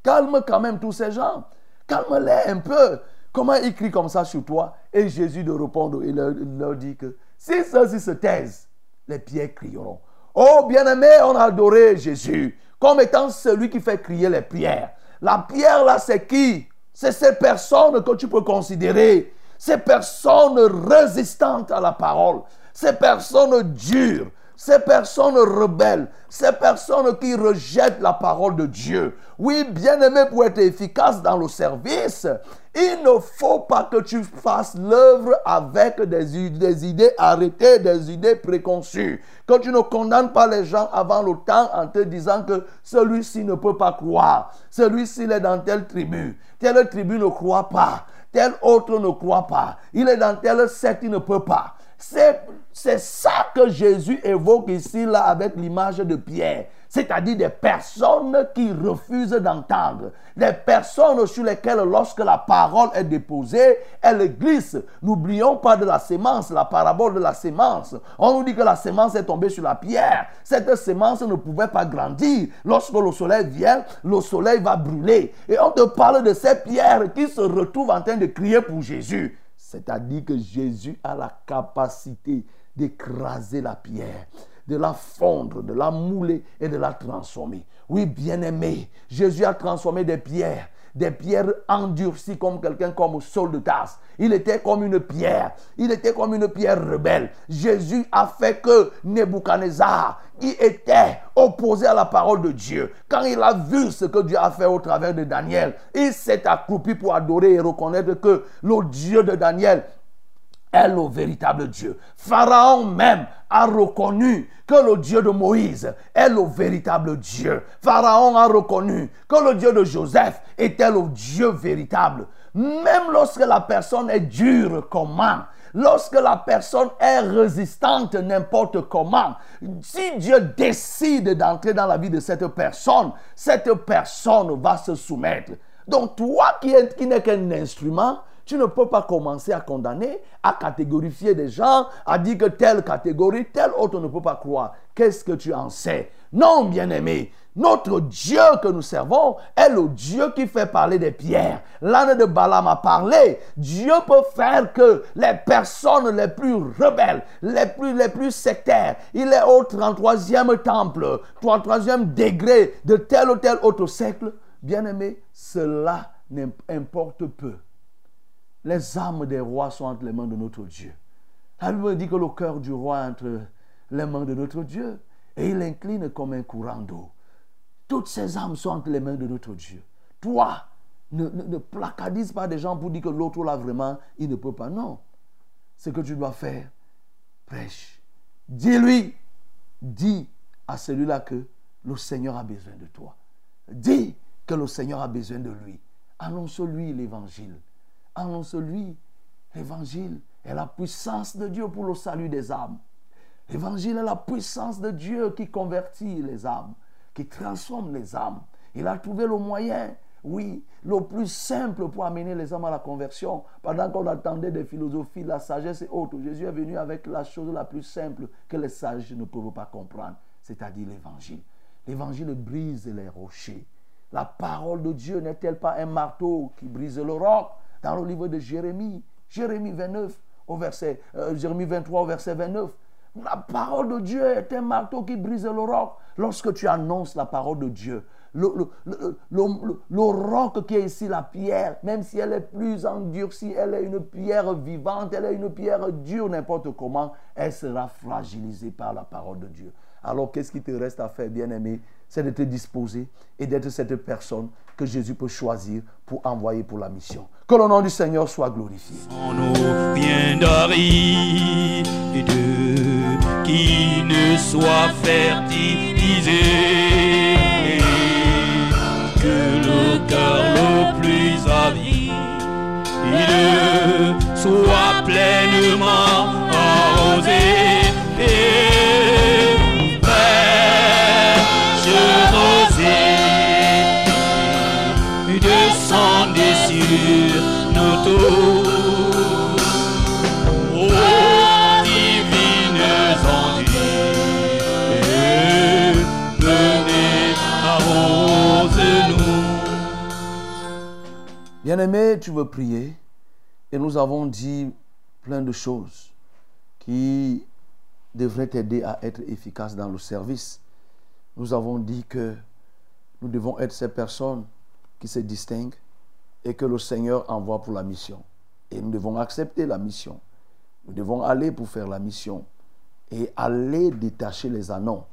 calme quand même tous ces gens. Calme-les un peu. Comment ils crient comme ça sur toi? Et Jésus de répondre et leur, dit que si ceux-ci se taisent, les pierres crieront. Oh bien-aimé, on a adoré Jésus comme étant celui qui fait crier les pierres. La pierre là, c'est qui? C'est ces personnes que tu peux considérer. Ces personnes résistantes à la parole. Ces personnes dures ces personnes rebelles, ces personnes qui rejettent la parole de Dieu. Oui, bien-aimé, pour être efficace dans le service, il ne faut pas que tu fasses l'œuvre avec des, idées arrêtées, des idées préconçues. Que tu ne condamnes pas les gens avant le temps en te disant que celui-ci ne peut pas croire. Celui-ci est dans telle tribu. Telle tribu ne croit pas. Tel autre ne croit pas. Il est dans telle secte, il ne peut pas. C'est, ça que Jésus évoque ici, là, avec l'image de Pierre. C'est-à-dire des personnes qui refusent d'entendre. Des personnes sur lesquelles, lorsque la parole est déposée, elles glissent. N'oublions pas de la sémence, la parabole de la sémence. On nous dit que la sémence est tombée sur la pierre. Cette sémence ne pouvait pas grandir. Lorsque le soleil vient, le soleil va brûler. Et on te parle de ces pierres qui se retrouvent en train de crier pour Jésus. C'est-à-dire que Jésus a la capacité d'écraser la pierre, de la fondre, de la mouler et de la transformer. Oui, bien-aimé, Jésus a transformé des pierres des pierres endurcies comme quelqu'un comme Saul de Tarse. Il était comme une pierre. Il était comme une pierre rebelle. Jésus a fait que Nebuchadnezzar, il était opposé à la parole de Dieu. Quand il a vu ce que Dieu a fait au travers de Daniel, il s'est accroupi pour adorer et reconnaître que le Dieu de Daniel est le véritable Dieu. Pharaon même a reconnu que le Dieu de Moïse est le véritable Dieu. Pharaon a reconnu que le Dieu de Joseph était le Dieu véritable. Même lorsque la personne est dure comment, lorsque la personne est résistante n'importe comment, si Dieu décide d'entrer dans la vie de cette personne, cette personne va se soumettre. Donc toi qui, qui n'es qu'un instrument, tu ne peux pas commencer à condamner, à catégorifier des gens, à dire que telle catégorie, telle autre ne peut pas croire. Qu'est-ce que tu en sais? Non, bien-aimé, notre Dieu que nous servons est le Dieu qui fait parler des pierres. L'âne de Balaam a parlé. Dieu peut faire que les personnes les plus rebelles, les plus, les plus sectaires, il est au 33e temple, 33e degré de tel ou tel autre siècle. Bien-aimé, cela n'importe peu. Les âmes des rois sont entre les mains de notre Dieu. La Bible dit que le cœur du roi est entre les mains de notre Dieu et il incline comme un courant d'eau. Toutes ces âmes sont entre les mains de notre Dieu. Toi, ne, ne, placardise pas des gens pour dire que l'autre là vraiment, il ne peut pas. Non. Ce que tu dois faire, prêche. Dis-lui, dis à celui-là que le Seigneur a besoin de toi. Dis que le Seigneur a besoin de lui. Annonce-lui l'évangile. Annonce-lui l'évangile est la puissance de Dieu pour le salut des âmes. L'évangile est la puissance de Dieu qui convertit les âmes, qui transforme les âmes. Il a trouvé le moyen, oui, le plus simple pour amener les âmes à la conversion. Pendant qu'on attendait des philosophies, la sagesse et autres, Jésus est venu avec la chose la plus simple que les sages ne peuvent pas comprendre, c'est-à-dire l'évangile. L'évangile brise les rochers. La parole de Dieu n'est-elle pas un marteau qui brise le roc? Dans le livre de Jérémie, Jérémie 29, au verset, euh, Jérémie 23 au verset 29. La parole de Dieu est un marteau qui brise le roc. Lorsque tu annonces la parole de Dieu, le, le, roc qui est ici, la pierre, même si elle est plus endurcie, elle est une pierre vivante, elle est une pierre dure, n'importe comment, elle sera fragilisée par la parole de Dieu. Alors qu'est-ce qui te reste à faire, bien-aimé? C'est de te disposer et d'être cette personne que Jésus peut choisir pour envoyer pour la mission. Que le nom du Seigneur soit glorifié. en eau bien d'aride qui ne soit fertilisé que le cœur le plus avide soit pleinement Bien-aimé, tu veux prier. Et nous avons dit plein de choses qui devraient t'aider à être efficace dans le service. Nous avons dit que nous devons être ces personnes qui se distinguent et que le Seigneur envoie pour la mission. Et nous devons accepter la mission. Nous devons aller pour faire la mission et aller détacher les anons.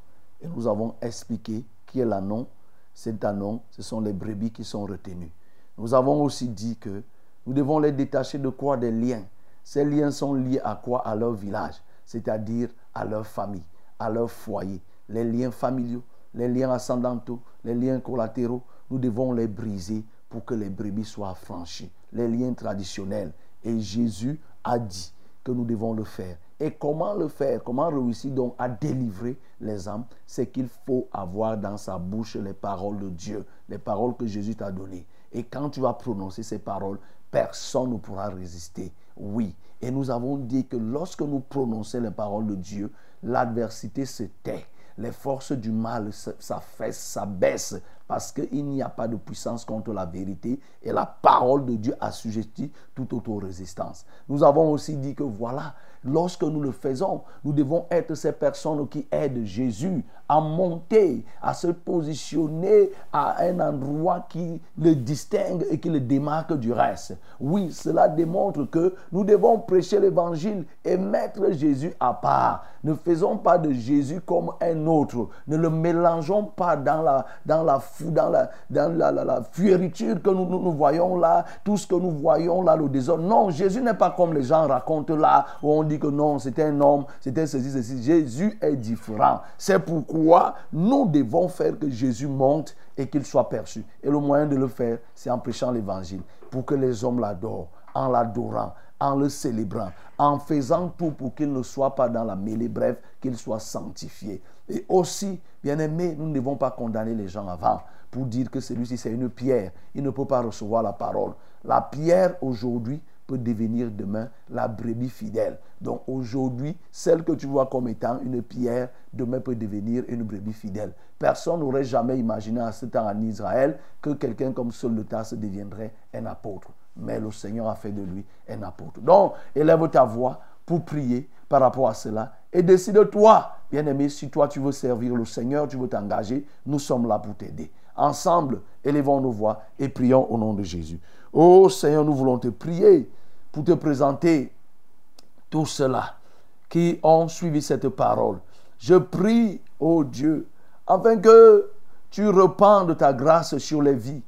Et nous avons expliqué qui est l'anon. Cet anon, ce sont les brebis qui sont retenues. Nous avons aussi dit que nous devons les détacher de quoi? Des liens. Ces liens sont liés à quoi? À leur village, c'est-à-dire à leur famille, à leur foyer. Les liens familiaux, les liens ascendantaux, les liens collatéraux, nous devons les briser pour que les brebis soient franchies. Les liens traditionnels. Et Jésus a dit que nous devons le faire. Et comment le faire? Comment réussir donc à délivrer les âmes? C'est qu'il faut avoir dans sa bouche les paroles de Dieu, les paroles que Jésus t'a données. Et quand tu vas prononcer ces paroles, personne ne pourra résister. Oui. Et nous avons dit que lorsque nous prononçons les paroles de Dieu, l'adversité se tait. Les forces du mal s'affaissent, s'abaissent parce qu'il n'y a pas de puissance contre la vérité et la parole de Dieu assujettit toute auto-résistance. Nous avons aussi dit que voilà, lorsque nous le faisons, nous devons être ces personnes qui aident Jésus à monter, à se positionner à un endroit qui le distingue et qui le démarque du reste. Oui, cela démontre que nous devons prêcher l'évangile et mettre Jésus à part. Ne faisons pas de Jésus comme un autre. Ne le mélangeons pas dans la, dans la, dans la, dans la, la- la que nous, nous, voyons là, tout ce que nous voyons là, le désordre. Non, Jésus n'est pas comme les gens racontent là, où que non, c'était un homme, c'était ceci, ceci. Jésus est différent. C'est pourquoi nous devons faire que Jésus monte et qu'il soit perçu. Et le moyen de le faire, c'est en prêchant l'évangile, pour que les hommes l'adorent, en l'adorant, en le célébrant, en faisant tout pour qu'il ne soit pas dans la mêlée, bref, qu'il soit sanctifié. Et aussi, bien aimé, nous ne devons pas condamner les gens avant pour dire que celui-ci c'est une pierre, il ne peut pas recevoir la parole. La pierre aujourd'hui peut devenir demain la brebis fidèle. Donc aujourd'hui, celle que tu vois comme étant une pierre, demain peut devenir une brebis fidèle. Personne n'aurait jamais imaginé à ce temps en Israël que quelqu'un comme Saul de Tarse deviendrait un apôtre. Mais le Seigneur a fait de lui un apôtre. Donc, élève ta voix pour prier par rapport à cela et décide-toi, bien-aimé, si toi tu veux servir le Seigneur, tu veux t'engager, nous sommes là pour t'aider. Ensemble, élevons nos voix et prions au nom de Jésus. Oh Seigneur, nous voulons te prier pour te présenter tous ceux-là qui ont suivi cette parole. Je prie, ô Dieu, afin que tu rependes ta grâce sur les vies,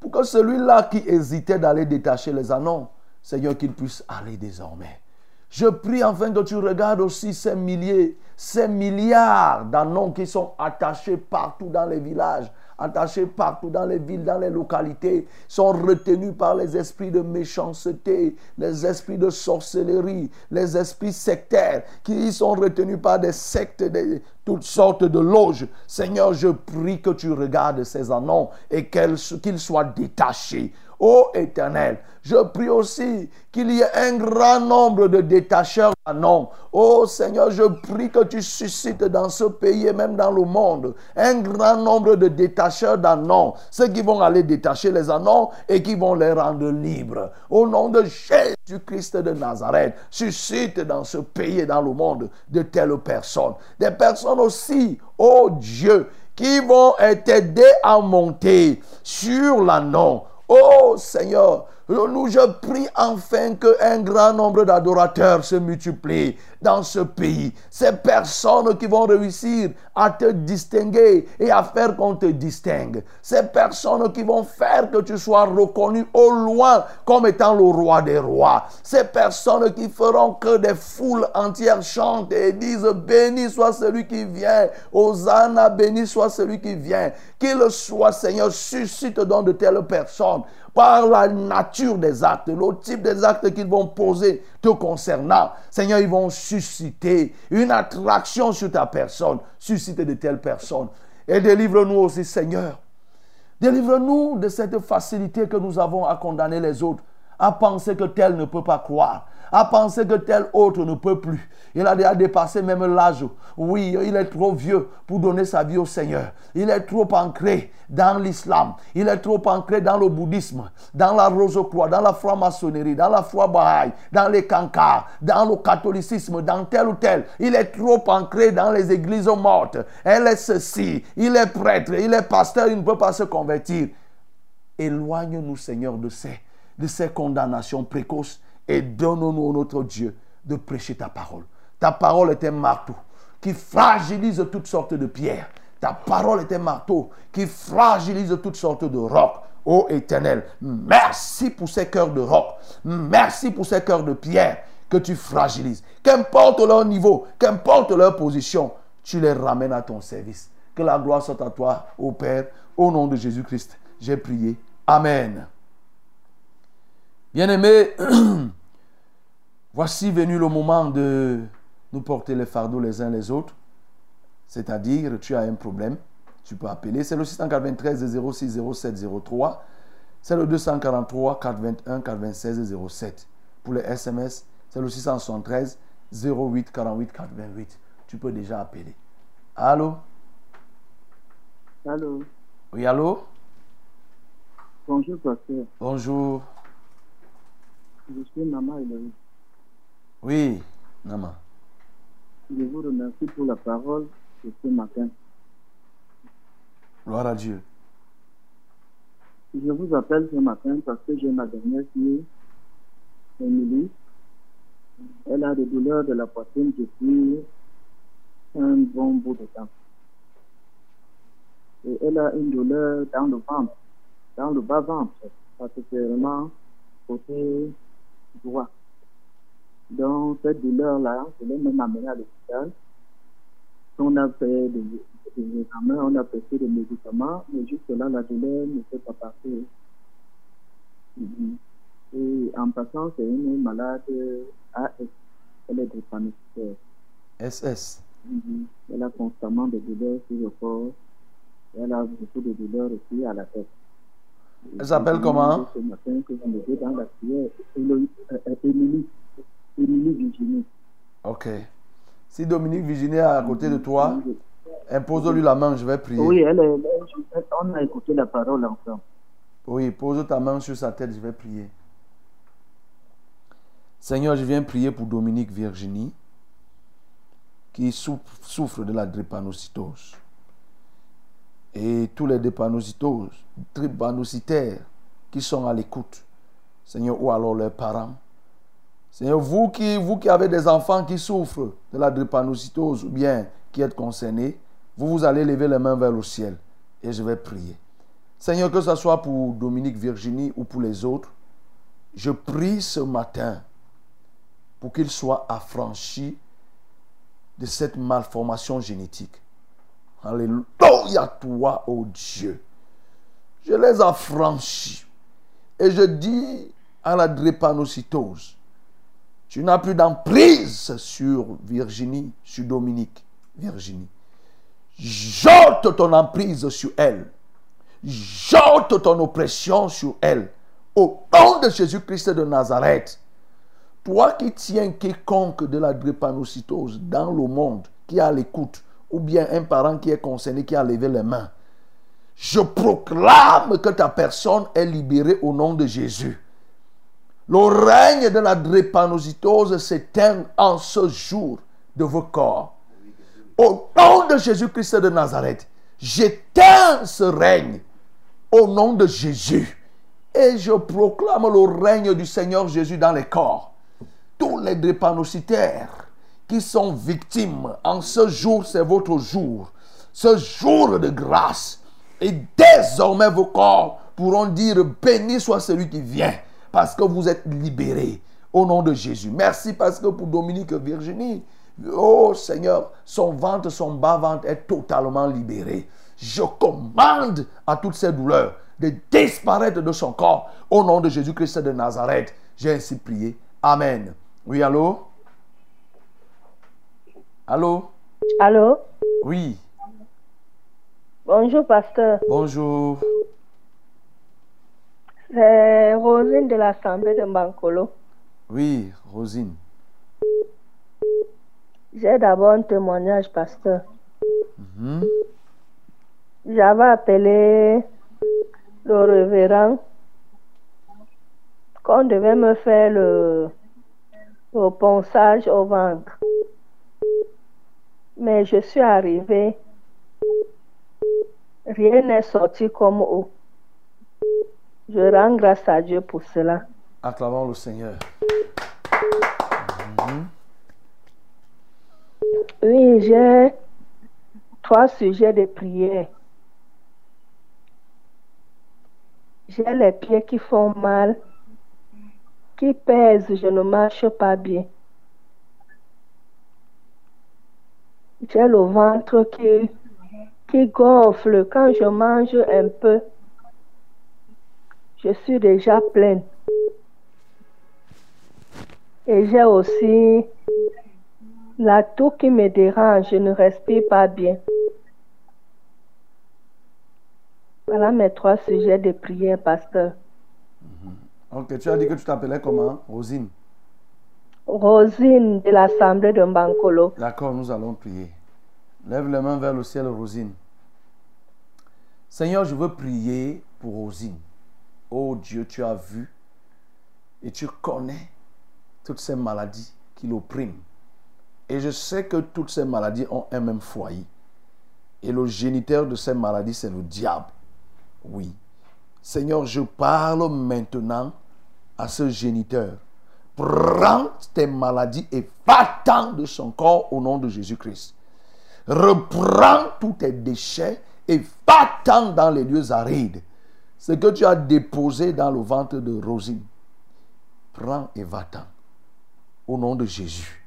pour que celui-là qui hésitait d'aller détacher les annons, Seigneur, qu'il puisse aller désormais. Je prie afin que tu regardes aussi ces milliers, ces milliards d'annons qui sont attachés partout dans les villages, attachés partout dans les villes, dans les localités, sont retenus par les esprits de méchanceté, les esprits de sorcellerie, les esprits sectaires, qui sont retenus par des sectes de toutes sortes de loges. Seigneur, je prie que tu regardes ces annons et qu'ils soient détachés. Ô Éternel, je prie aussi qu'il y ait un grand nombre de détacheurs d'annons. Ô Seigneur, je prie que tu suscites dans ce pays et même dans le monde un grand nombre de détacheurs d'annons. Ceux qui vont aller détacher les annons et qui vont les rendre libres. Au nom de Jésus-Christ de Nazareth, suscite dans ce pays et dans le monde de telles personnes. Des personnes aussi, ô Dieu, qui vont t'aider à monter sur l'annon. Oh Seigneur, nous je prie enfin qu'un grand nombre d'adorateurs se multiplient dans ce pays. Ces personnes qui vont réussir à te distinguer et à faire qu'on te distingue. Ces personnes qui vont faire que tu sois reconnu au loin comme étant le roi des rois. Ces personnes qui feront que des foules entières chantent et disent béni soit celui qui vient. Hosanna, béni soit celui qui vient. Qu'il soit, Seigneur, suscite donc de telles personnes par la nature des actes, le type des actes qu'ils vont poser te concernant. Seigneur, ils vont susciter une attraction sur ta personne. Suscite de telles personnes. Et délivre-nous aussi, Seigneur. Délivre-nous de cette facilité que nous avons à condamner les autres, à penser que tel ne peut pas croire, à penser que tel autre ne peut plus. Il a déjà dépassé même l'âge. Oui, il est trop vieux pour donner sa vie au Seigneur. Il est trop ancré dans l'islam. Il est trop ancré dans le bouddhisme, dans la rose-croix, dans la franc-maçonnerie, dans la foi bahaï, dans les cancars, dans le catholicisme, dans tel ou tel. Il est trop ancré dans les églises mortes. Elle est ceci. Il est prêtre, il est pasteur, il ne peut pas se convertir. Éloigne-nous, Seigneur, de ces, de ces condamnations précoces et donne-nous, notre Dieu, de prêcher ta parole. Ta parole est un marteau qui fragilise toutes sortes de pierres. Ta parole est un marteau qui fragilise toutes sortes de rocs. Ô Éternel, merci pour ces cœurs de roc. Merci pour ces cœurs de pierre que tu fragilises. Qu'importe leur niveau, qu'importe leur position, tu les ramènes à ton service. Que la gloire soit à toi, ô Père, au nom de Jésus-Christ. J'ai prié. Amen. Bien-aimés, <clears throat> voici venu le moment de nous porter les fardeaux les uns les autres. C'est-à-dire, tu as un problème, tu peux appeler. C'est le 693 06 07 03. C'est le 243 421 96 07. Pour les SMS, c'est le 673 08 48 88. Tu peux déjà appeler. Allô? Allô, Oui, allô? bonjour pasteur, Bonjour. je suis maman. Oui. Nama. Je vous remercie pour la parole de ce matin. Gloire à Dieu. Je vous appelle ce matin parce que j'ai ma dernière fille, Émilie. Elle a des douleurs de la poitrine depuis un bon bout de temps. Et elle a une douleur dans le ventre, dans le bas-ventre, particulièrement côté droit. Donc, cette douleur-là, je l'ai même amenée à l'hôpital. On a fait des, des examens, on a presté des médicaments, mais jusque-là, la douleur ne s'est pas passée. Mhm. Et en passant, c'est une malade AS. Elle est drépanocytaire. SS. Mhm. Elle a constamment des douleurs sur le corps. Elle a beaucoup de douleurs aussi à la tête. Elle s'appelle comment? Ce matin, que dans la prière, euh, Émilie, Émilie Virginie. Ok. Si Dominique Virginie est à côté de toi, impose-lui la main, je vais prier. Oui, elle on a écouté la parole ensemble. Oui, pose ta main sur sa tête, je vais prier. Seigneur, je viens prier pour Dominique Virginie, qui souffre, souffre de la drépanocytose. Et tous les drépanocytoses, drépanocytaires qui sont à l'écoute, Seigneur, ou alors leurs parents. Seigneur, vous qui, vous qui avez des enfants qui souffrent de la drépanocytose ou bien qui êtes concernés, vous, vous allez lever les mains vers le ciel et je vais prier. Seigneur, que ce soit pour Dominique Virginie ou pour les autres, je prie ce matin pour qu'ils soient affranchis de cette malformation génétique. Alléluia, toi, ô Dieu. Je les affranchis. Et je dis à la drépanocytose, tu n'as plus d'emprise sur Virginie, sur Dominique, Virginie. Jette ton emprise sur elle. Jette ton oppression sur elle. Au nom de Jésus-Christ de Nazareth. Toi qui tiens quiconque de la drépanocytose dans le monde, qui à l'écoute, ou bien un parent qui est concerné, qui a levé les mains, je proclame que ta personne est libérée au nom de Jésus. Le règne de la drépanocytose s'éteint en ce jour de vos corps. Au nom de Jésus-Christ de Nazareth, j'éteins ce règne au nom de Jésus. Et je proclame le règne du Seigneur Jésus dans les corps. Tous les drépanocytaires qui sont victimes, en ce jour, c'est votre jour. Ce jour de grâce. Et désormais, vos corps pourront dire, béni soit celui qui vient, parce que vous êtes libérés au nom de Jésus. Merci parce que pour Dominique Virginie, oh Seigneur, son ventre, son bas-ventre est totalement libéré. Je commande à toutes ces douleurs de disparaître de son corps au nom de Jésus-Christ de Nazareth. J'ai ainsi prié. Amen. Oui, allô? Allô? Allô? Oui, Bonjour, pasteur. bonjour. C'est Rosine de l'Assemblée de Bancolo. Oui, Rosine. J'ai d'abord un témoignage, pasteur. Mhm. J'avais appelé le révérend qu'on devait me faire le, le ponçage au ventre. Mais je suis arrivée. Rien n'est sorti comme eau. Je rends grâce à Dieu pour cela. Acclamons le Seigneur. Mhm. Oui, j'ai trois sujets de prière. J'ai les pieds qui font mal, qui pèsent, je ne marche pas bien. J'ai le ventre qui, qui gonfle. Quand je mange un peu, je suis déjà pleine. Et j'ai aussi la toux qui me dérange, je ne respire pas bien. Voilà mes trois sujets de prière, pasteur. Ok, tu as dit que tu t'appelais comment? Rosine. Rosine de l'Assemblée de Bancolo. D'accord, nous allons prier. Lève les mains vers le ciel, Rosine. Seigneur, je veux prier pour Rosine. Oh Dieu, tu as vu et tu connais toutes ces maladies qui l'oppriment. Et je sais que toutes ces maladies ont un même foyer. Et le géniteur de ces maladies, c'est le diable. Oui. Seigneur, je parle maintenant à ce géniteur. Prends tes maladies et va-t'en de son corps au nom de Jésus-Christ. Reprends tous tes déchets et va-t'en dans les lieux arides. Ce que tu as déposé dans le ventre de Rosine, prends et va-t'en. Au nom de Jésus.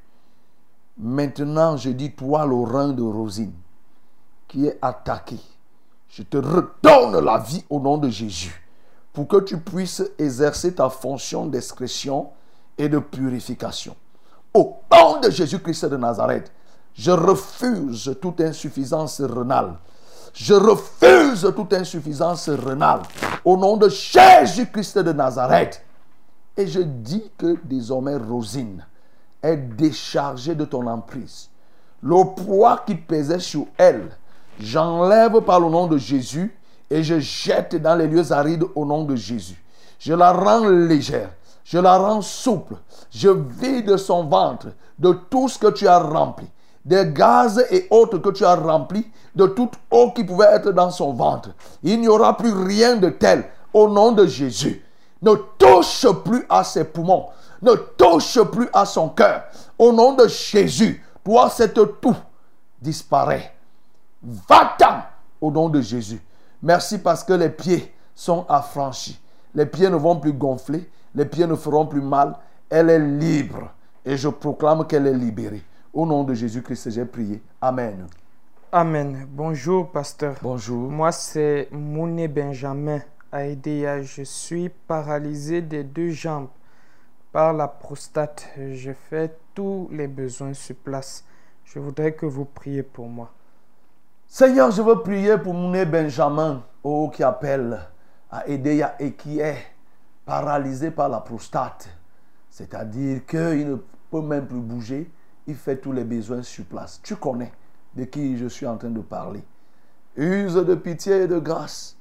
Maintenant, je dis, toi, le rein de Rosine, qui est attaqué, je te redonne la vie au nom de Jésus, pour que tu puisses exercer ta fonction d'excrétion et de purification. Au nom de Jésus-Christ de Nazareth, je refuse toute insuffisance rénale. Je refuse toute insuffisance rénale. Au nom de Jésus-Christ de Nazareth. Et je dis que désormais, Rosine est déchargée de ton emprise. Le poids qui pesait sur elle, j'enlève par le nom de Jésus et je jette dans les lieux arides au nom de Jésus. Je la rends légère, je la rends souple, je vide son ventre de tout ce que tu as rempli, des gaz et autres que tu as remplis, de toute eau qui pouvait être dans son ventre. Il n'y aura plus rien de tel au nom de Jésus. Ne touche plus à ses poumons, ne touche plus à son cœur. Au nom de Jésus, toi, cette tout disparaît. Va-t'en au nom de Jésus. Merci parce que les pieds sont affranchis. Les pieds ne vont plus gonfler, les pieds ne feront plus mal. Elle est libre et je proclame qu'elle est libérée. Au nom de Jésus-Christ, j'ai prié. Amen. Amen. Bonjour, pasteur. Bonjour. Moi, c'est Mouné Benjamin à Edea. Je suis paralysé des deux jambes par la prostate. Je fais tous les besoins sur place. Je voudrais que vous priez pour moi. Seigneur, je veux prier pour Mouné Benjamin, oh, qui appelle à Edea et qui est paralysé par la prostate. C'est-à-dire qu'il ne peut même plus bouger. Fait tous les besoins sur place. Tu connais de qui je suis en train de parler. Use de pitié et de grâce.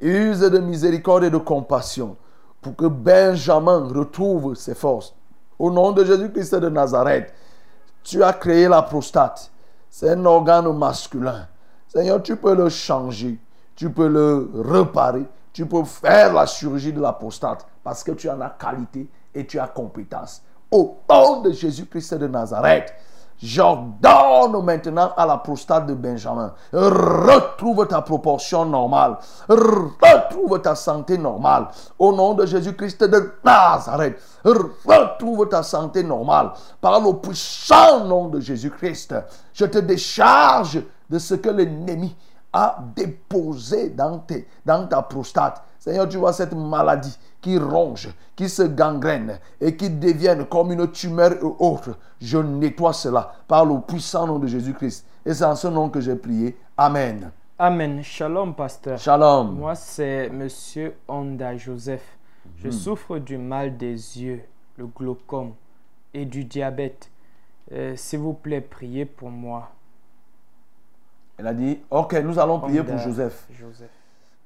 Use de miséricorde et de compassion pour que Benjamin retrouve ses forces. Au nom de Jésus-Christ de Nazareth, tu as créé la prostate. C'est un organe masculin. Seigneur, tu peux le changer. Tu peux le réparer. Tu peux faire la chirurgie de la prostate parce que tu en as qualité et tu as compétence. Au nom de Jésus-Christ de Nazareth, j'ordonne maintenant à la prostate de Benjamin, retrouve ta proportion normale, retrouve ta santé normale. Au nom de Jésus-Christ de Nazareth, retrouve ta santé normale. Par le puissant nom de Jésus-Christ, je te décharge de ce que l'ennemi a déposé dans, dans ta prostate. Seigneur, tu vois cette maladie qui ronge, qui se gangrène et qui devienne comme une tumeur ou autre. Je nettoie cela par le puissant nom de Jésus-Christ. Et c'est en ce nom que j'ai prié. Amen. Amen. Shalom, pasteur. Shalom. Moi, c'est Monsieur Honda Joseph. Je Mhm. souffre du mal des yeux, le glaucome et du diabète. Euh, S'il vous plaît, priez pour moi. Elle a dit, ok, nous allons prier pour Joseph. Joseph.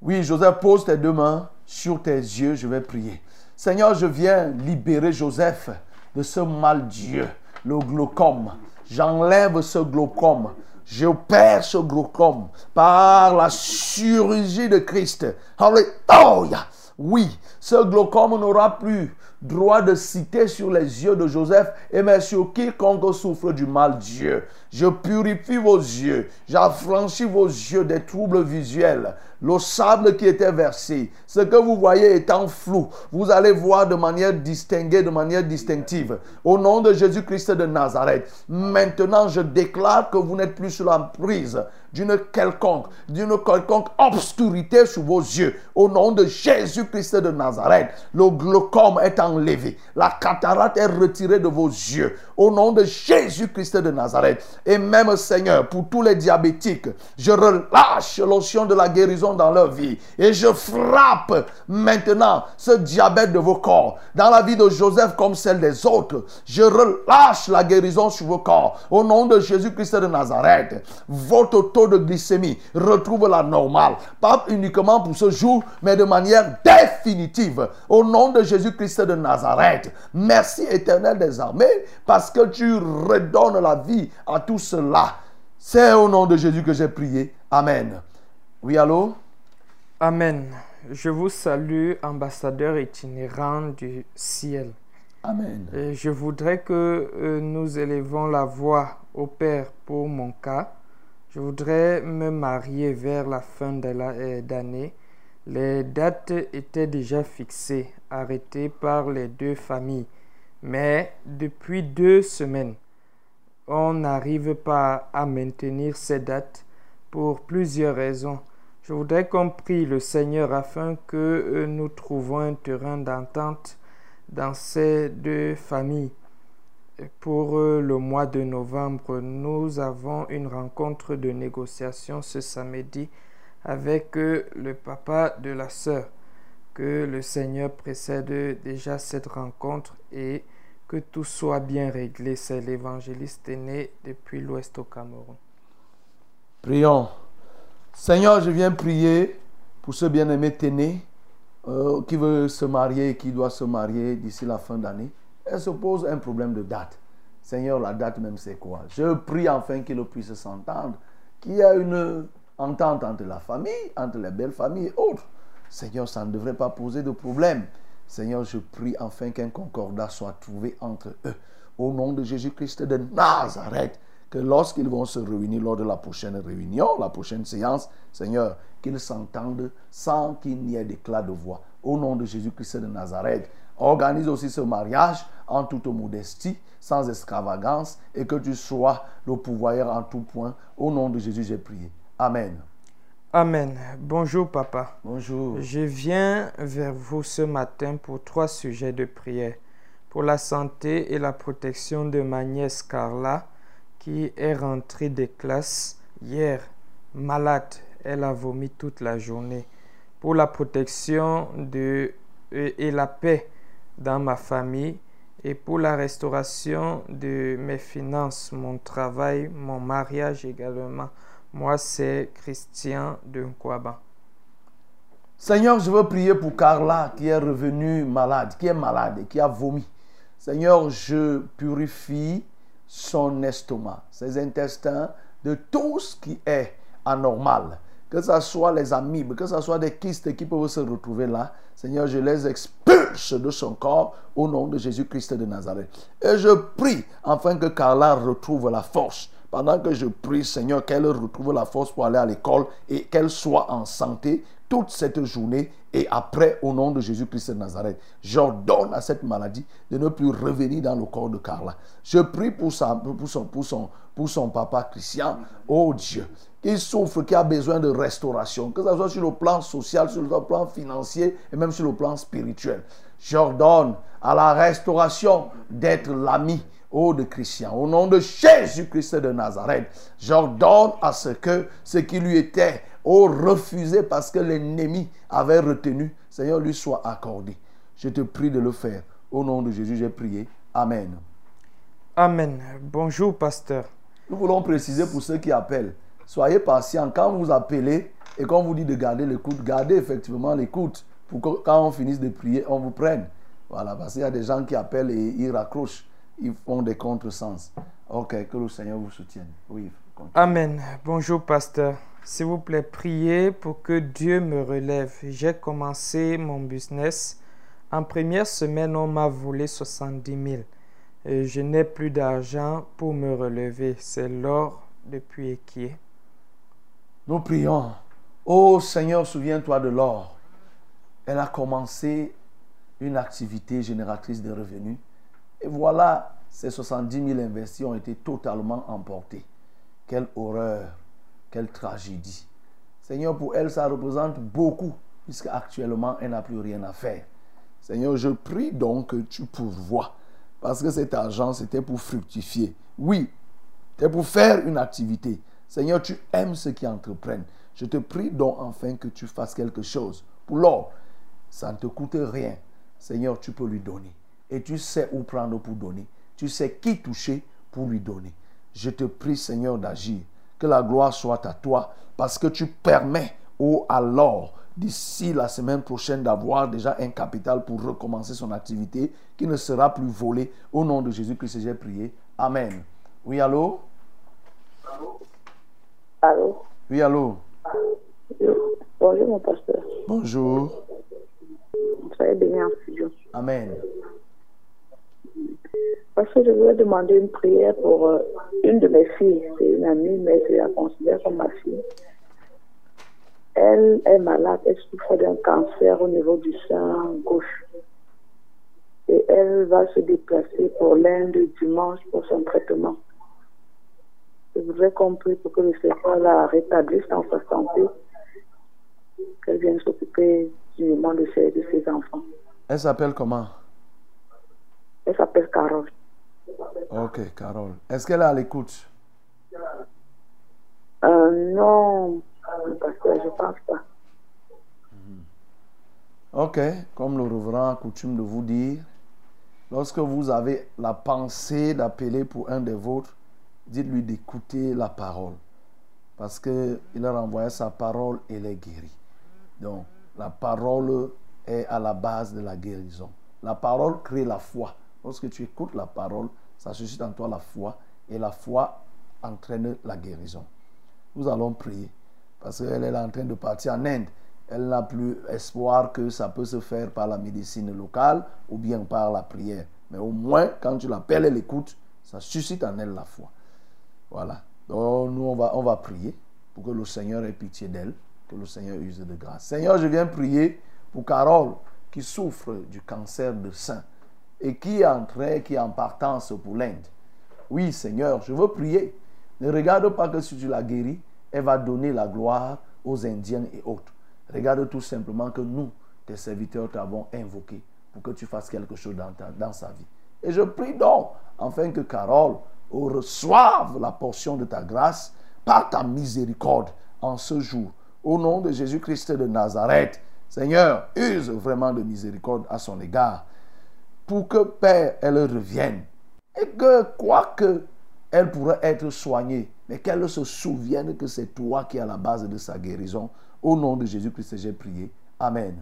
Oui, Joseph, pose tes deux mains sur tes yeux, je vais prier. Seigneur, je viens libérer Joseph de ce mal Dieu, le glaucome. J'enlève ce glaucome. J'opère ce glaucome par la chirurgie de Christ. Alléluia. Oui, ce glaucome n'aura plus droit de citer sur les yeux de Joseph et mais sur quiconque souffre du mal Dieu. Je purifie vos yeux, j'affranchis vos yeux des troubles visuels. Le sable qui était versé, ce que vous voyez étant flou, vous allez voir de manière distinguée, de manière distinctive. Au nom de Jésus-Christ de Nazareth, maintenant je déclare que vous n'êtes plus sous la prise d'une quelconque, d'une quelconque obscurité sous vos yeux. Au nom de Jésus-Christ de Nazareth, le glaucome est enlevé, la cataracte est retirée de vos yeux. Au nom de Jésus-Christ de Nazareth. Et même Seigneur, pour tous les diabétiques, je relâche l'onction de la guérison dans leur vie. Et je frappe maintenant ce diabète de vos corps. Dans la vie de Joseph comme celle des autres, je relâche la guérison sur vos corps. Au nom de Jésus-Christ de Nazareth, votre taux de glycémie retrouve la normale. Pas uniquement pour ce jour, mais de manière définitive. Au nom de Jésus-Christ de Nazareth. Merci éternel des armées que tu redonnes la vie à tout cela. C'est au nom de Jésus que j'ai prié. Amen. Oui, allô? Amen. Je vous salue, ambassadeur itinérant du ciel. Amen. Et je voudrais que euh, nous élevons la voix au Père pour mon cas. Je voudrais me marier vers la fin de la- euh. Les dates étaient déjà fixées, arrêtées par les deux familles. Mais depuis deux semaines, on n'arrive pas à maintenir ces dates pour plusieurs raisons. Je voudrais qu'on prie le Seigneur afin que euh, nous trouvons un terrain d'entente dans ces deux familles. Pour euh, le mois de novembre, nous avons une rencontre de négociation ce samedi avec euh, le papa de la sœur. Que le Seigneur précède déjà cette rencontre et que tout soit bien réglé. C'est l'évangéliste né depuis l'Ouest au Cameroun. Prions. Seigneur, je viens prier pour ce bien-aimé Téné euh, qui veut se marier et qui doit se marier d'ici la fin d'année. Elle se pose un problème de date. Seigneur, la date même, c'est quoi? Je prie enfin qu'il puisse s'entendre, qu'il y ait une entente entre la famille, entre les belles familles et autres. Seigneur, ça ne devrait pas poser de problème. Seigneur, je prie enfin qu'un concordat soit trouvé entre eux. Au nom de Jésus-Christ de Nazareth, que lorsqu'ils vont se réunir lors de la prochaine réunion, la prochaine séance, Seigneur, qu'ils s'entendent sans qu'il n'y ait d'éclat de voix. Au nom de Jésus-Christ de Nazareth, organise aussi ce mariage en toute modestie, sans extravagance, et que tu sois le pouvoir en tout point. Au nom de Jésus, j'ai prié. Amen. Amen. Bonjour papa. Bonjour. Je viens vers vous ce matin pour trois sujets de prière. Pour la santé et la protection de ma nièce Carla, qui est rentrée des classes hier, malade. Elle a vomi toute la journée. Pour la protection de, et, et la paix dans ma famille. Et pour la restauration de mes finances, mon travail, mon mariage également. Moi, c'est Christian de Nkwaba. Seigneur, je veux prier pour Carla qui est revenue malade, qui est malade et qui a vomi. Seigneur, je purifie son estomac, ses intestins, de tout ce qui est anormal. Que ce soit les amibes, que ce soit des kystes qui peuvent se retrouver là. Seigneur, je les expulse de son corps au nom de Jésus-Christ de Nazareth. Et je prie afin que Carla retrouve la force. Pendant que je prie, Seigneur, qu'elle retrouve la force pour aller à l'école et qu'elle soit en santé toute cette journée et après, au nom de Jésus-Christ de Nazareth, j'ordonne à cette maladie de ne plus revenir dans le corps de Carla. Je prie pour, son, son papa Christian, oh Dieu, qui souffre, qui a besoin de restauration, que ce soit sur le plan social, sur le plan financier et même sur le plan spirituel. J'ordonne à la restauration d'être l'ami oh, de Christian. Au nom de Jésus-Christ de Nazareth, j'ordonne à ce que ce qui lui était oh, refusé parce que l'ennemi avait retenu, Seigneur, lui soit accordé. Je te prie de le faire. Au nom de Jésus, j'ai prié. Amen. Amen. Bonjour, pasteur. Nous voulons préciser pour ceux qui appellent. Soyez patients. Quand vous appelez et qu'on vous dit de garder l'écoute, gardez effectivement l'écoute pour que quand on finisse de prier, on vous prenne. Voilà, parce qu'il y a des gens qui appellent et ils raccrochent. Ils font des contresens. Ok, que le Seigneur vous soutienne. Oui. continue. Amen. Bonjour, pasteur. S'il vous plaît, priez pour que Dieu me relève. J'ai commencé mon business. En première semaine, on m'a volé 70 000. Et je n'ai plus d'argent pour me relever. C'est l'or depuis Équier. Nous prions. Oh Seigneur, souviens-toi de l'or. Elle a commencé une activité génératrice de revenus. Et voilà, ces 70 000 investis ont été totalement emportés. Quelle horreur, quelle tragédie. Seigneur, pour elle, ça représente beaucoup, puisque actuellement, elle n'a plus rien à faire. Seigneur, je prie donc que tu pourvoies, parce que cet argent, c'était pour fructifier. Oui, c'était pour faire une activité. Seigneur, tu aimes ceux qui entreprennent. Je te prie donc enfin que tu fasses quelque chose. Pour l'or, ça ne te coûte rien. Seigneur, tu peux lui donner. Et tu sais où prendre pour donner. Tu sais qui toucher pour lui donner. Je te prie, Seigneur, d'agir. Que la gloire soit à toi parce que tu permets, oh, à l'or d'ici la semaine prochaine d'avoir déjà un capital pour recommencer son activité qui ne sera plus volé. Au nom de Jésus-Christ, j'ai prié. Amen. Oui, allô? Allô? Oui, allô? Bonjour, mon pasteur. Bonjour. Soyez béni en. Amen. Parce que je voulais demander une prière pour euh, une de mes filles. C'est une amie, mais je la considère comme ma fille. Elle est malade, elle souffre d'un cancer au niveau du sein gauche. Et elle va se déplacer pour l'Inde dimanche pour son traitement. Je voudrais qu'on prie pour que le Seigneur la rétablisse dans sa santé, qu'elle vienne s'occuper dignement de ses, de ses enfants. Elle s'appelle comment? Elle s'appelle Carole. Ok, Carole. Est-ce qu'elle est à l'écoute? Euh, non, pasteur, je pense pas. Ok, comme le reverend a coutume de vous dire, lorsque vous avez la pensée d'appeler pour un des vôtres, dites-lui d'écouter la parole. Parce qu'il a renvoyé sa parole et les guérit. Donc, la parole est à la base de la guérison. La parole crée la foi. Lorsque tu écoutes la parole, ça suscite en toi la foi et la foi entraîne la guérison. Nous allons prier parce qu'elle est en train de partir en Inde. Elle n'a plus espoir que ça peut se faire par la médecine locale ou bien par la prière. Mais au moins, quand tu l'appelles, elle écoute, ça suscite en elle la foi. Voilà. Donc nous, on va, on va prier pour que le Seigneur ait pitié d'elle, que le Seigneur use de grâce. Seigneur, je viens prier pour Carole qui souffre du cancer de sein et qui est en train, qui en partance pour l'Inde? Oui, Seigneur, je veux prier. Ne regarde pas que si tu la guéris, elle va donner la gloire aux Indiens et autres. Regarde tout simplement que nous, tes serviteurs, t'avons invoqué pour que tu fasses quelque chose dans sa vie. Et je prie donc, afin que Carole reçoive la portion de ta grâce par ta miséricorde en ce jour. Au nom de Jésus-Christ de Nazareth, Seigneur, use vraiment de miséricorde à son égard pour que, Père, elle revienne. Et que, quoique elle pourrait être soignée, mais qu'elle se souvienne que c'est toi qui es à la base de sa guérison. Au nom de Jésus-Christ, j'ai prié. Amen.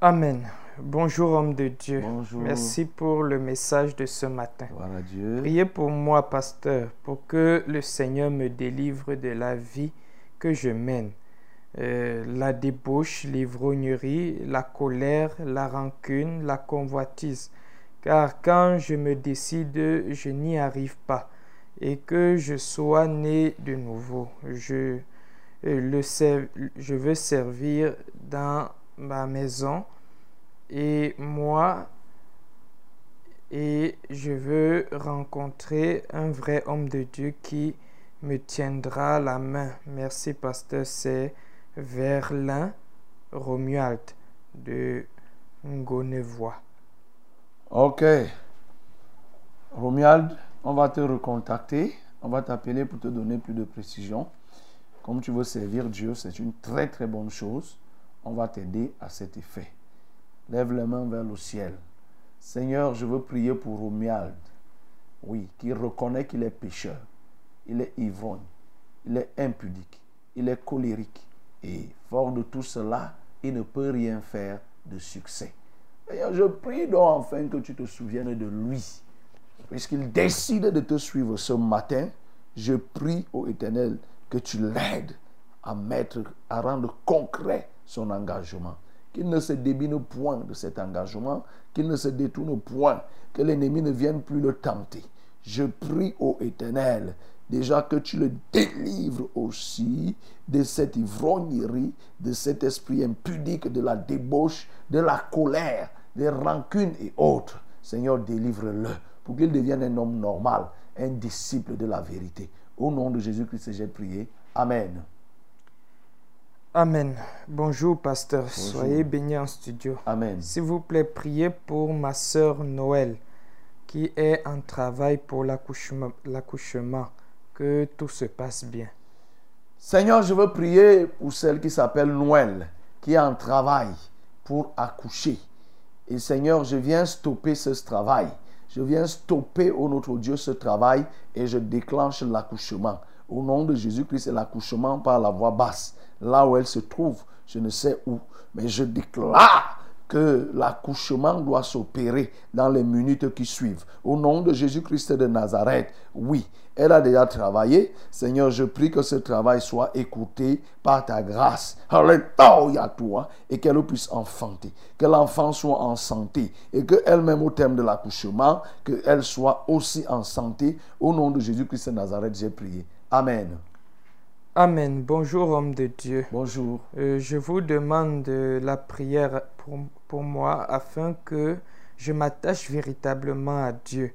Amen. Bonjour homme de Dieu. Bonjour. Merci pour le message de ce matin. Voilà Dieu. Priez pour moi, pasteur, pour que le Seigneur me délivre de la vie que je mène. Euh, la débauche, l'ivrognerie, la colère, la rancune, la convoitise. Car quand je me décide, je n'y arrive pas. Et que je sois né de nouveau. Je, euh, le je veux servir dans ma maison. Et moi, et je veux rencontrer un vrai homme de Dieu qui me tiendra la main. Merci, pasteur. C'est Verlin Romuald de Ngonevois. Ok. Romuald, on va te recontacter. On va t'appeler pour te donner plus de précision. Comme tu veux servir Dieu, c'est une très très bonne chose. On va t'aider à cet effet. Lève les mains vers le ciel. Seigneur, je veux prier pour Romuald. Oui, qui reconnaît qu'il est pécheur. Il est ivrogne. Il est impudique. Il est colérique. Et fort de tout cela, il ne peut rien faire de succès. Seigneur, je prie donc enfin que tu te souviennes de lui. Puisqu'il décide de te suivre ce matin, je prie au Éternel que tu l'aides à mettre, à rendre concret son engagement. Qu'il ne se débine point de cet engagement, qu'il ne se détourne point, que l'ennemi ne vienne plus le tenter. Je prie au Éternel déjà que tu le délivres aussi de cette ivrognerie, de cet esprit impudique, de la débauche, de la colère, des rancunes et autres. Seigneur, délivre-le pour qu'il devienne un homme normal, un disciple de la vérité. Au nom de Jésus-Christ, j'ai prié. Amen. Amen. Bonjour, pasteur. Bonjour. Soyez bénis en studio. Amen. S'il vous plaît, priez pour ma sœur Noël qui est en travail pour l'accouchement. Que tout se passe bien. Seigneur, je veux prier pour celle qui s'appelle Noël, qui est en travail pour accoucher. Et Seigneur, je viens stopper ce travail. Je viens stopper, au notre Dieu, ce travail et je déclenche l'accouchement. Au nom de Jésus-Christ, l'accouchement par la voix basse. Là où elle se trouve, je ne sais où, mais je déclare que l'accouchement doit s'opérer dans les minutes qui suivent. Au nom de Jésus-Christ de Nazareth, oui, elle a déjà travaillé. Seigneur, je prie que ce travail soit écouté par ta grâce. Alléluia, toi, et qu'elle puisse enfanter. Que l'enfant soit en santé et qu'elle-même, au terme de l'accouchement, qu'elle soit aussi en santé. Au nom de Jésus-Christ de Nazareth, j'ai prié. Amen. Amen. Bonjour, homme de Dieu. Bonjour. Euh, je vous demande de la prière pour, pour moi afin que je m'attache véritablement à Dieu.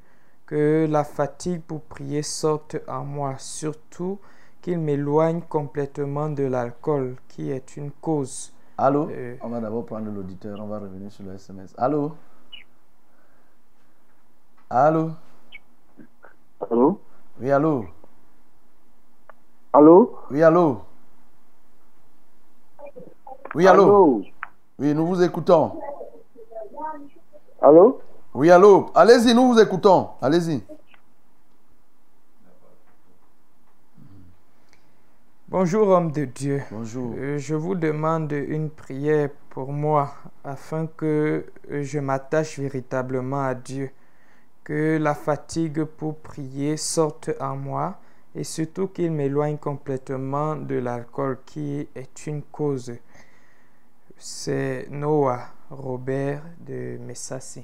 Que la fatigue pour prier sorte en moi. Surtout qu'il m'éloigne complètement de l'alcool qui est une cause. Allô? Euh, On va d'abord prendre l'auditeur, on va revenir sur le SMS. Allô? Allô? Allô? Oui, allô? Allô? Oui, allô? Oui, allô? Allô? Oui, nous vous écoutons. Allô? Oui, allô? Allez-y, nous vous écoutons. Allez-y. Bonjour, homme de Dieu. Bonjour. Euh, je vous demande une prière pour moi afin que euh, je m'attache véritablement à Dieu. Que la fatigue pour prier sorte en moi et surtout qu'il m'éloigne complètement de l'alcool qui est une cause. C'est Noah Robert de Messassi.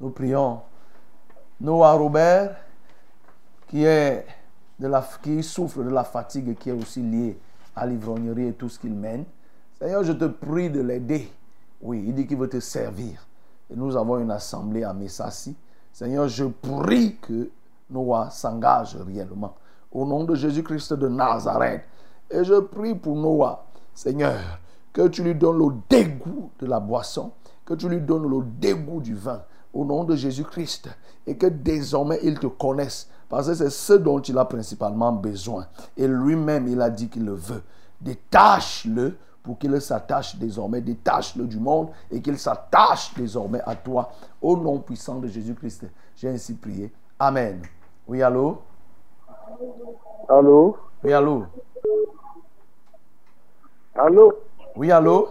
Nous prions. Noah Robert, qui, est de la, qui souffre de la fatigue qui est aussi liée à l'ivrognerie et tout ce qu'il mène. Seigneur, je te prie de l'aider. Oui, il dit qu'il veut te servir. Et nous avons une assemblée à Messassi. Seigneur, je prie que Noah s'engage réellement. Au nom de Jésus-Christ de Nazareth. Et je prie pour Noah, Seigneur, que tu lui donnes le dégoût de la boisson, que tu lui donnes le dégoût du vin, au nom de Jésus-Christ, et que désormais il te connaisse, parce que c'est ce dont il a principalement besoin. Et lui-même, il a dit qu'il le veut. Détache-le pour qu'il s'attache désormais, détache-le du monde et qu'il s'attache désormais à toi. Au nom puissant de Jésus-Christ, j'ai ainsi prié. Amen. Oui, allô? Allô? Oui, allô? Allô? Oui, allô?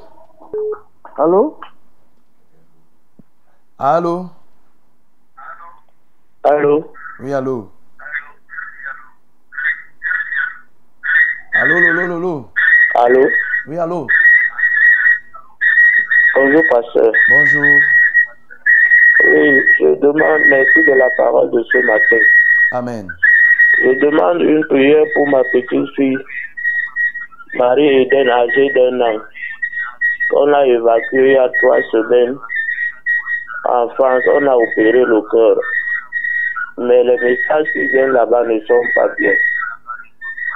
Allô? Allô? Allô? Oui, allô? Allô, allô, allô, allô? Allô? Oui, allô? Bonjour, pasteur. Bonjour. Oui, je demande merci de la parole de ce matin. Amen. Je demande une prière pour ma petite fille, Marie-Eden, âgée d'un an. On a évacué il y a trois semaines en France. On a opéré le cœur. Mais les messages qui viennent là-bas ne sont pas bien.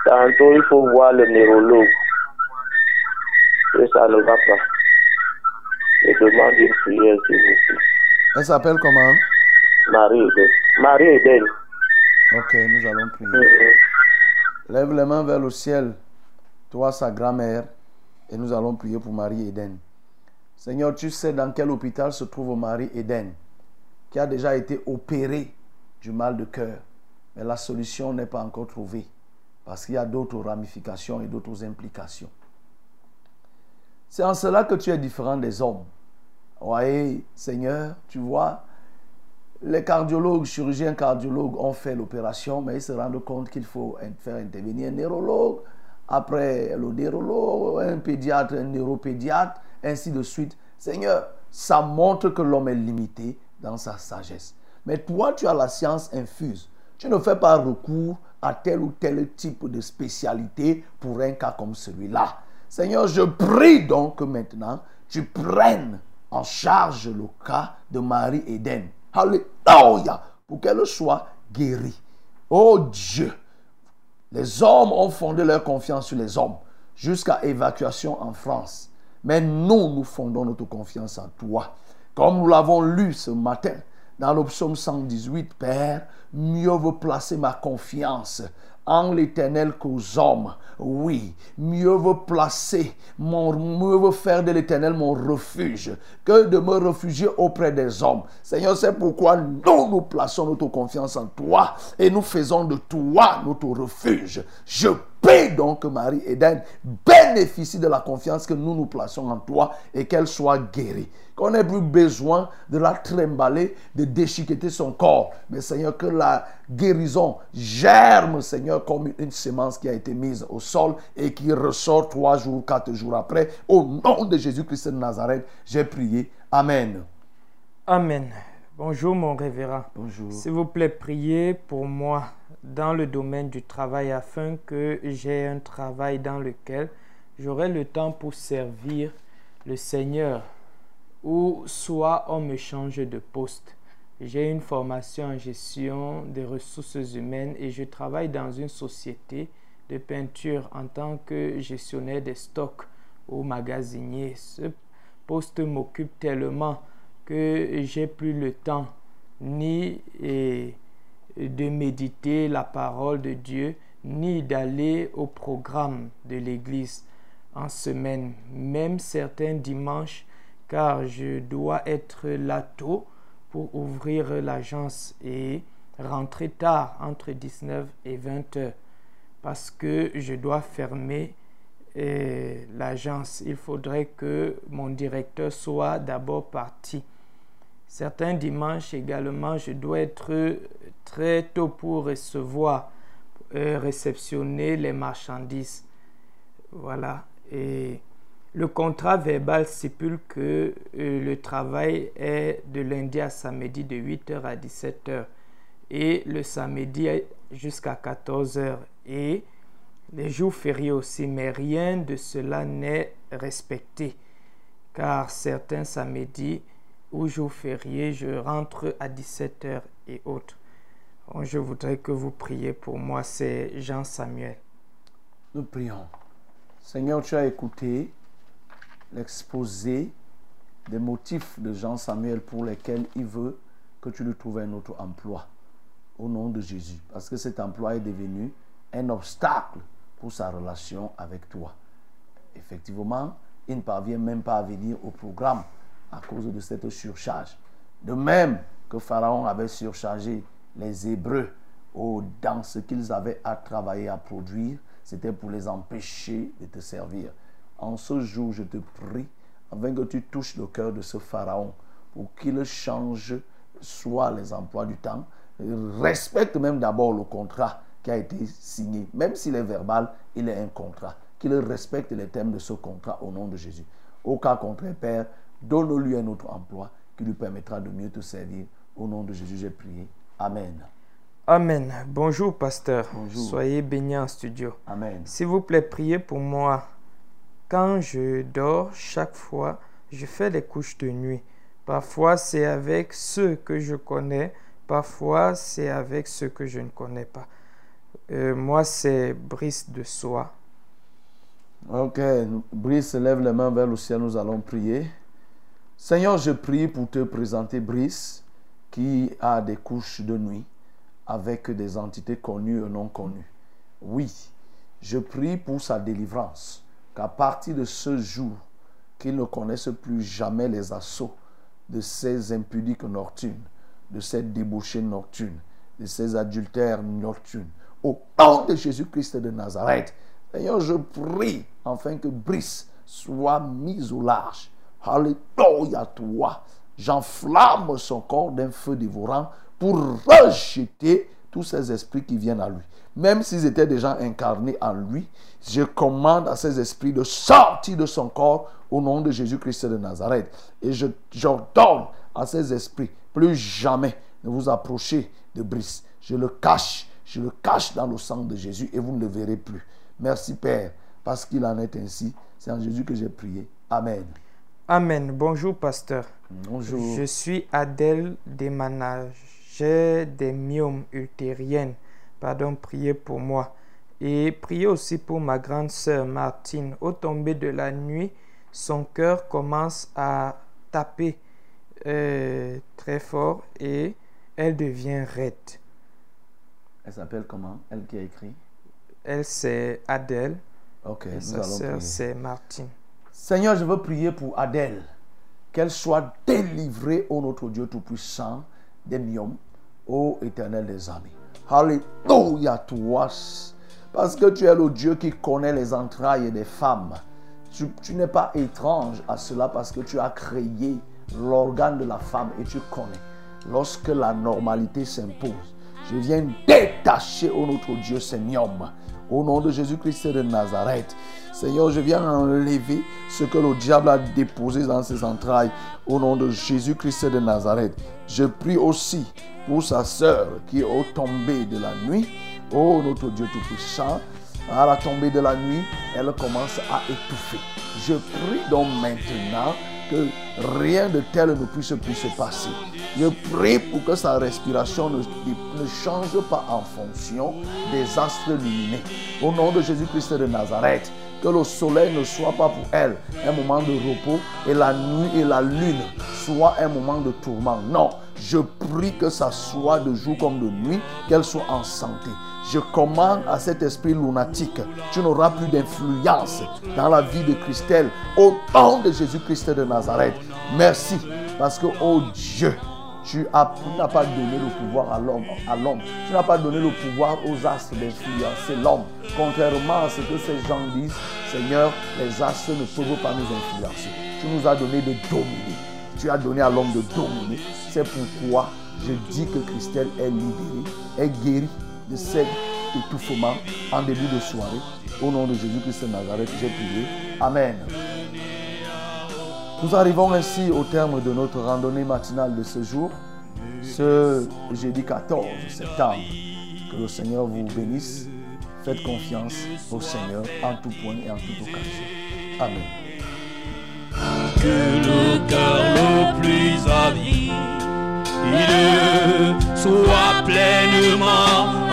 Tantôt, il faut voir le neurologue. Et ça ne va pas. Je demande une prière, s'il vous plaît. Elle s'appelle comment? Marie-Eden. Marie-Eden. Ok, nous allons prier. Lève les mains vers le ciel, toi, sa grand-mère, et nous allons prier pour Marie Eden. Seigneur, tu sais dans quel hôpital se trouve Marie Eden, qui a déjà été opérée du mal de cœur. Mais la solution n'est pas encore trouvée, parce qu'il y a d'autres ramifications et d'autres implications. C'est en cela que tu es différent des hommes. Oui, Seigneur, tu vois, les cardiologues, chirurgiens cardiologues ont fait l'opération, mais ils se rendent compte qu'il faut faire intervenir un neurologue, après le neurologue, un pédiatre, un neuropédiatre, ainsi de suite. Seigneur, ça montre que l'homme est limité dans sa sagesse. Mais toi, tu as la science infuse. Tu ne fais pas recours à tel ou tel type de spécialité pour un cas comme celui-là. Seigneur, je prie donc que maintenant, tu prennes en charge le cas de Marie Eden. Alléluia. Pour qu'elle soit guérie. Oh Dieu. Les hommes ont fondé leur confiance sur les hommes jusqu'à évacuation en France. Mais nous, nous fondons notre confiance en toi. Comme nous l'avons lu ce matin dans le psaume 118, Père, mieux vaut placer ma confiance en l'éternel qu'aux hommes. Oui, mieux vaut placer, mon, mieux vaut faire de l'éternel mon refuge que de me réfugier auprès des hommes. Seigneur, c'est pourquoi nous nous plaçons notre confiance en toi et nous faisons de toi notre refuge. Je prie donc que Marie-Eden bénéficie de la confiance que nous nous plaçons en toi et qu'elle soit guérie. Qu'on n'ait plus besoin de la trimballer, de déchiqueter son corps. Mais Seigneur, que la guérison germe, Seigneur, comme une semence qui a été mise au sol et qui ressort trois jours, quatre jours après. Au nom de Jésus-Christ de Nazareth, j'ai prié. Amen. Amen. Bonjour mon révérend. Bonjour. S'il vous plaît, priez pour moi dans le domaine du travail afin que j'ai un travail dans lequel j'aurai le temps pour servir le Seigneur ou soit on me change de poste. J'ai une formation en gestion des ressources humaines et je travaille dans une société de peinture en tant que gestionnaire des stocks ou magasinier. Ce poste m'occupe tellement que j'ai plus le temps ni de méditer la parole de Dieu, ni d'aller au programme de l'église en semaine, même certains dimanches, car je dois être là tôt pour ouvrir l'agence et rentrer tard entre 19 et 20 heures parce que je dois fermer eh, l'agence. Il faudrait que mon directeur soit d'abord parti. Certains dimanches également, je dois être très tôt pour recevoir, euh, réceptionner les marchandises. Voilà. Et le contrat verbal stipule que euh, le travail est de lundi à samedi de 8h à 17h et le samedi jusqu'à 14h et les jours fériés aussi, mais rien de cela n'est respecté car certains samedis ou je rentre à 17h et autres. Je voudrais que vous priez pour moi, c'est Jean Samuel. Nous prions. Seigneur, tu as écouté l'exposé des motifs de Jean Samuel pour lesquels il veut que tu lui trouves un autre emploi au nom de Jésus. Parce que cet emploi est devenu un obstacle pour sa relation avec toi. Effectivement, il ne parvient même pas à venir au programme à cause de cette surcharge. De même que Pharaon avait surchargé les Hébreux dans ce qu'ils avaient à travailler, à produire, c'était pour les empêcher de te servir. En ce jour, je te prie, afin que tu touches le cœur de ce Pharaon, pour qu'il change soit les emplois du temps, respecte même d'abord le contrat qui a été signé. Même s'il est verbal, il est un contrat. Qu'il respecte les thèmes de ce contrat au nom de Jésus. Au cas contraire, Père, donne-lui un autre emploi qui lui permettra de mieux te servir. Au nom de Jésus, j'ai prié. Amen. Amen. Bonjour, pasteur. Bonjour. Soyez béni en studio. Amen. S'il vous plaît, priez pour moi. Quand je dors, chaque fois, je fais les couches de nuit. Parfois, c'est avec ceux que je connais. Parfois, c'est avec ceux que je ne connais pas. Euh, moi, c'est Brice de Soie. Ok, Brice lève les mains vers le ciel, nous allons prier. Seigneur, je prie pour te présenter Brice qui a des couches de nuit avec des entités connues et non connues. Oui, je prie pour sa délivrance, qu'à partir de ce jour, qu'il ne connaisse plus jamais les assauts de ces impudiques nocturnes, de ces débauchés nocturnes, de ces adultères nocturnes. Au nom de Jésus-Christ de Nazareth, Seigneur, je prie afin que Brice soit mis au large. Alléluia, toi. J'enflamme son corps d'un feu dévorant pour rejeter tous ces esprits qui viennent à lui. Même s'ils étaient déjà incarnés en lui, je commande à ces esprits de sortir de son corps au nom de Jésus-Christ de Nazareth. Et je- j'ordonne à ces esprits, plus jamais ne vous approchez de Brice. Je le cache, je le cache dans le sang de Jésus et vous ne le verrez plus. Merci Père, parce qu'il en est ainsi. C'est en Jésus que j'ai prié. Amen. Amen. Bonjour, pasteur. Bonjour. Je suis Adèle Desmanage. J'ai des myomes ultériennes. Pardon, priez pour moi. Et priez aussi pour ma grande sœur Martine. Au tomber de la nuit, son cœur commence à taper euh, très fort et elle devient raide. Elle s'appelle comment? Elle qui a écrit? Elle, c'est Adèle. Ok, Et nous sa allons sœur, c'est Martine. Seigneur, je veux prier pour Adèle. Qu'elle soit délivrée, ô notre Dieu Tout-Puissant, des myomes, ô éternel des amis. Alléluia, toi. Parce que tu es le Dieu qui connaît les entrailles des femmes. Tu, n'es pas étrange à cela parce que tu as créé l'organe de la femme et tu connais. Lorsque la normalité s'impose, je viens détacher, au notre Dieu, Seigneur, au nom de Jésus-Christ de Nazareth. Seigneur, je viens enlever ce que le diable a déposé dans ses entrailles, au nom de Jésus-Christ de Nazareth. Je prie aussi pour sa sœur qui est au tombé de la nuit. Oh, notre Dieu Tout-Puissant, à la tombée de la nuit, elle commence à étouffer. Je prie donc maintenant que rien de tel ne puisse plus se passer. Je prie pour que sa respiration ne, ne change pas en fonction des astres lumineux. Au nom de Jésus-Christ de Nazareth, que le soleil ne soit pas pour elle un moment de repos et la nuit et la lune soient un moment de tourment. Non, je prie que ça soit de jour comme de nuit, qu'elle soit en santé. Je commande à cet esprit lunatique, tu n'auras plus d'influence dans la vie de Christelle au nom de Jésus-Christ de Nazareth. Merci parce que, oh Dieu, tu as- tu n'as pas donné le pouvoir à l'homme, à l'homme. Tu n'as pas donné le pouvoir aux astres d'influencer l'homme. Contrairement à ce que ces gens disent, Seigneur, les astres ne peuvent pas nous influencer. Tu nous as donné de dominer. Tu as donné à l'homme de dominer. C'est pourquoi je dis que Christelle est libérée, est guérie de cet étouffement en début de soirée. Au nom de Jésus-Christ de Nazareth, j'ai prié. Amen. Nous arrivons ainsi au terme de notre randonnée matinale de ce jour, ce jeudi 14 septembre. Que le Seigneur vous bénisse. Faites confiance au Seigneur en tout point et en toute occasion. Amen. que le cœur le plus avide soit pleinement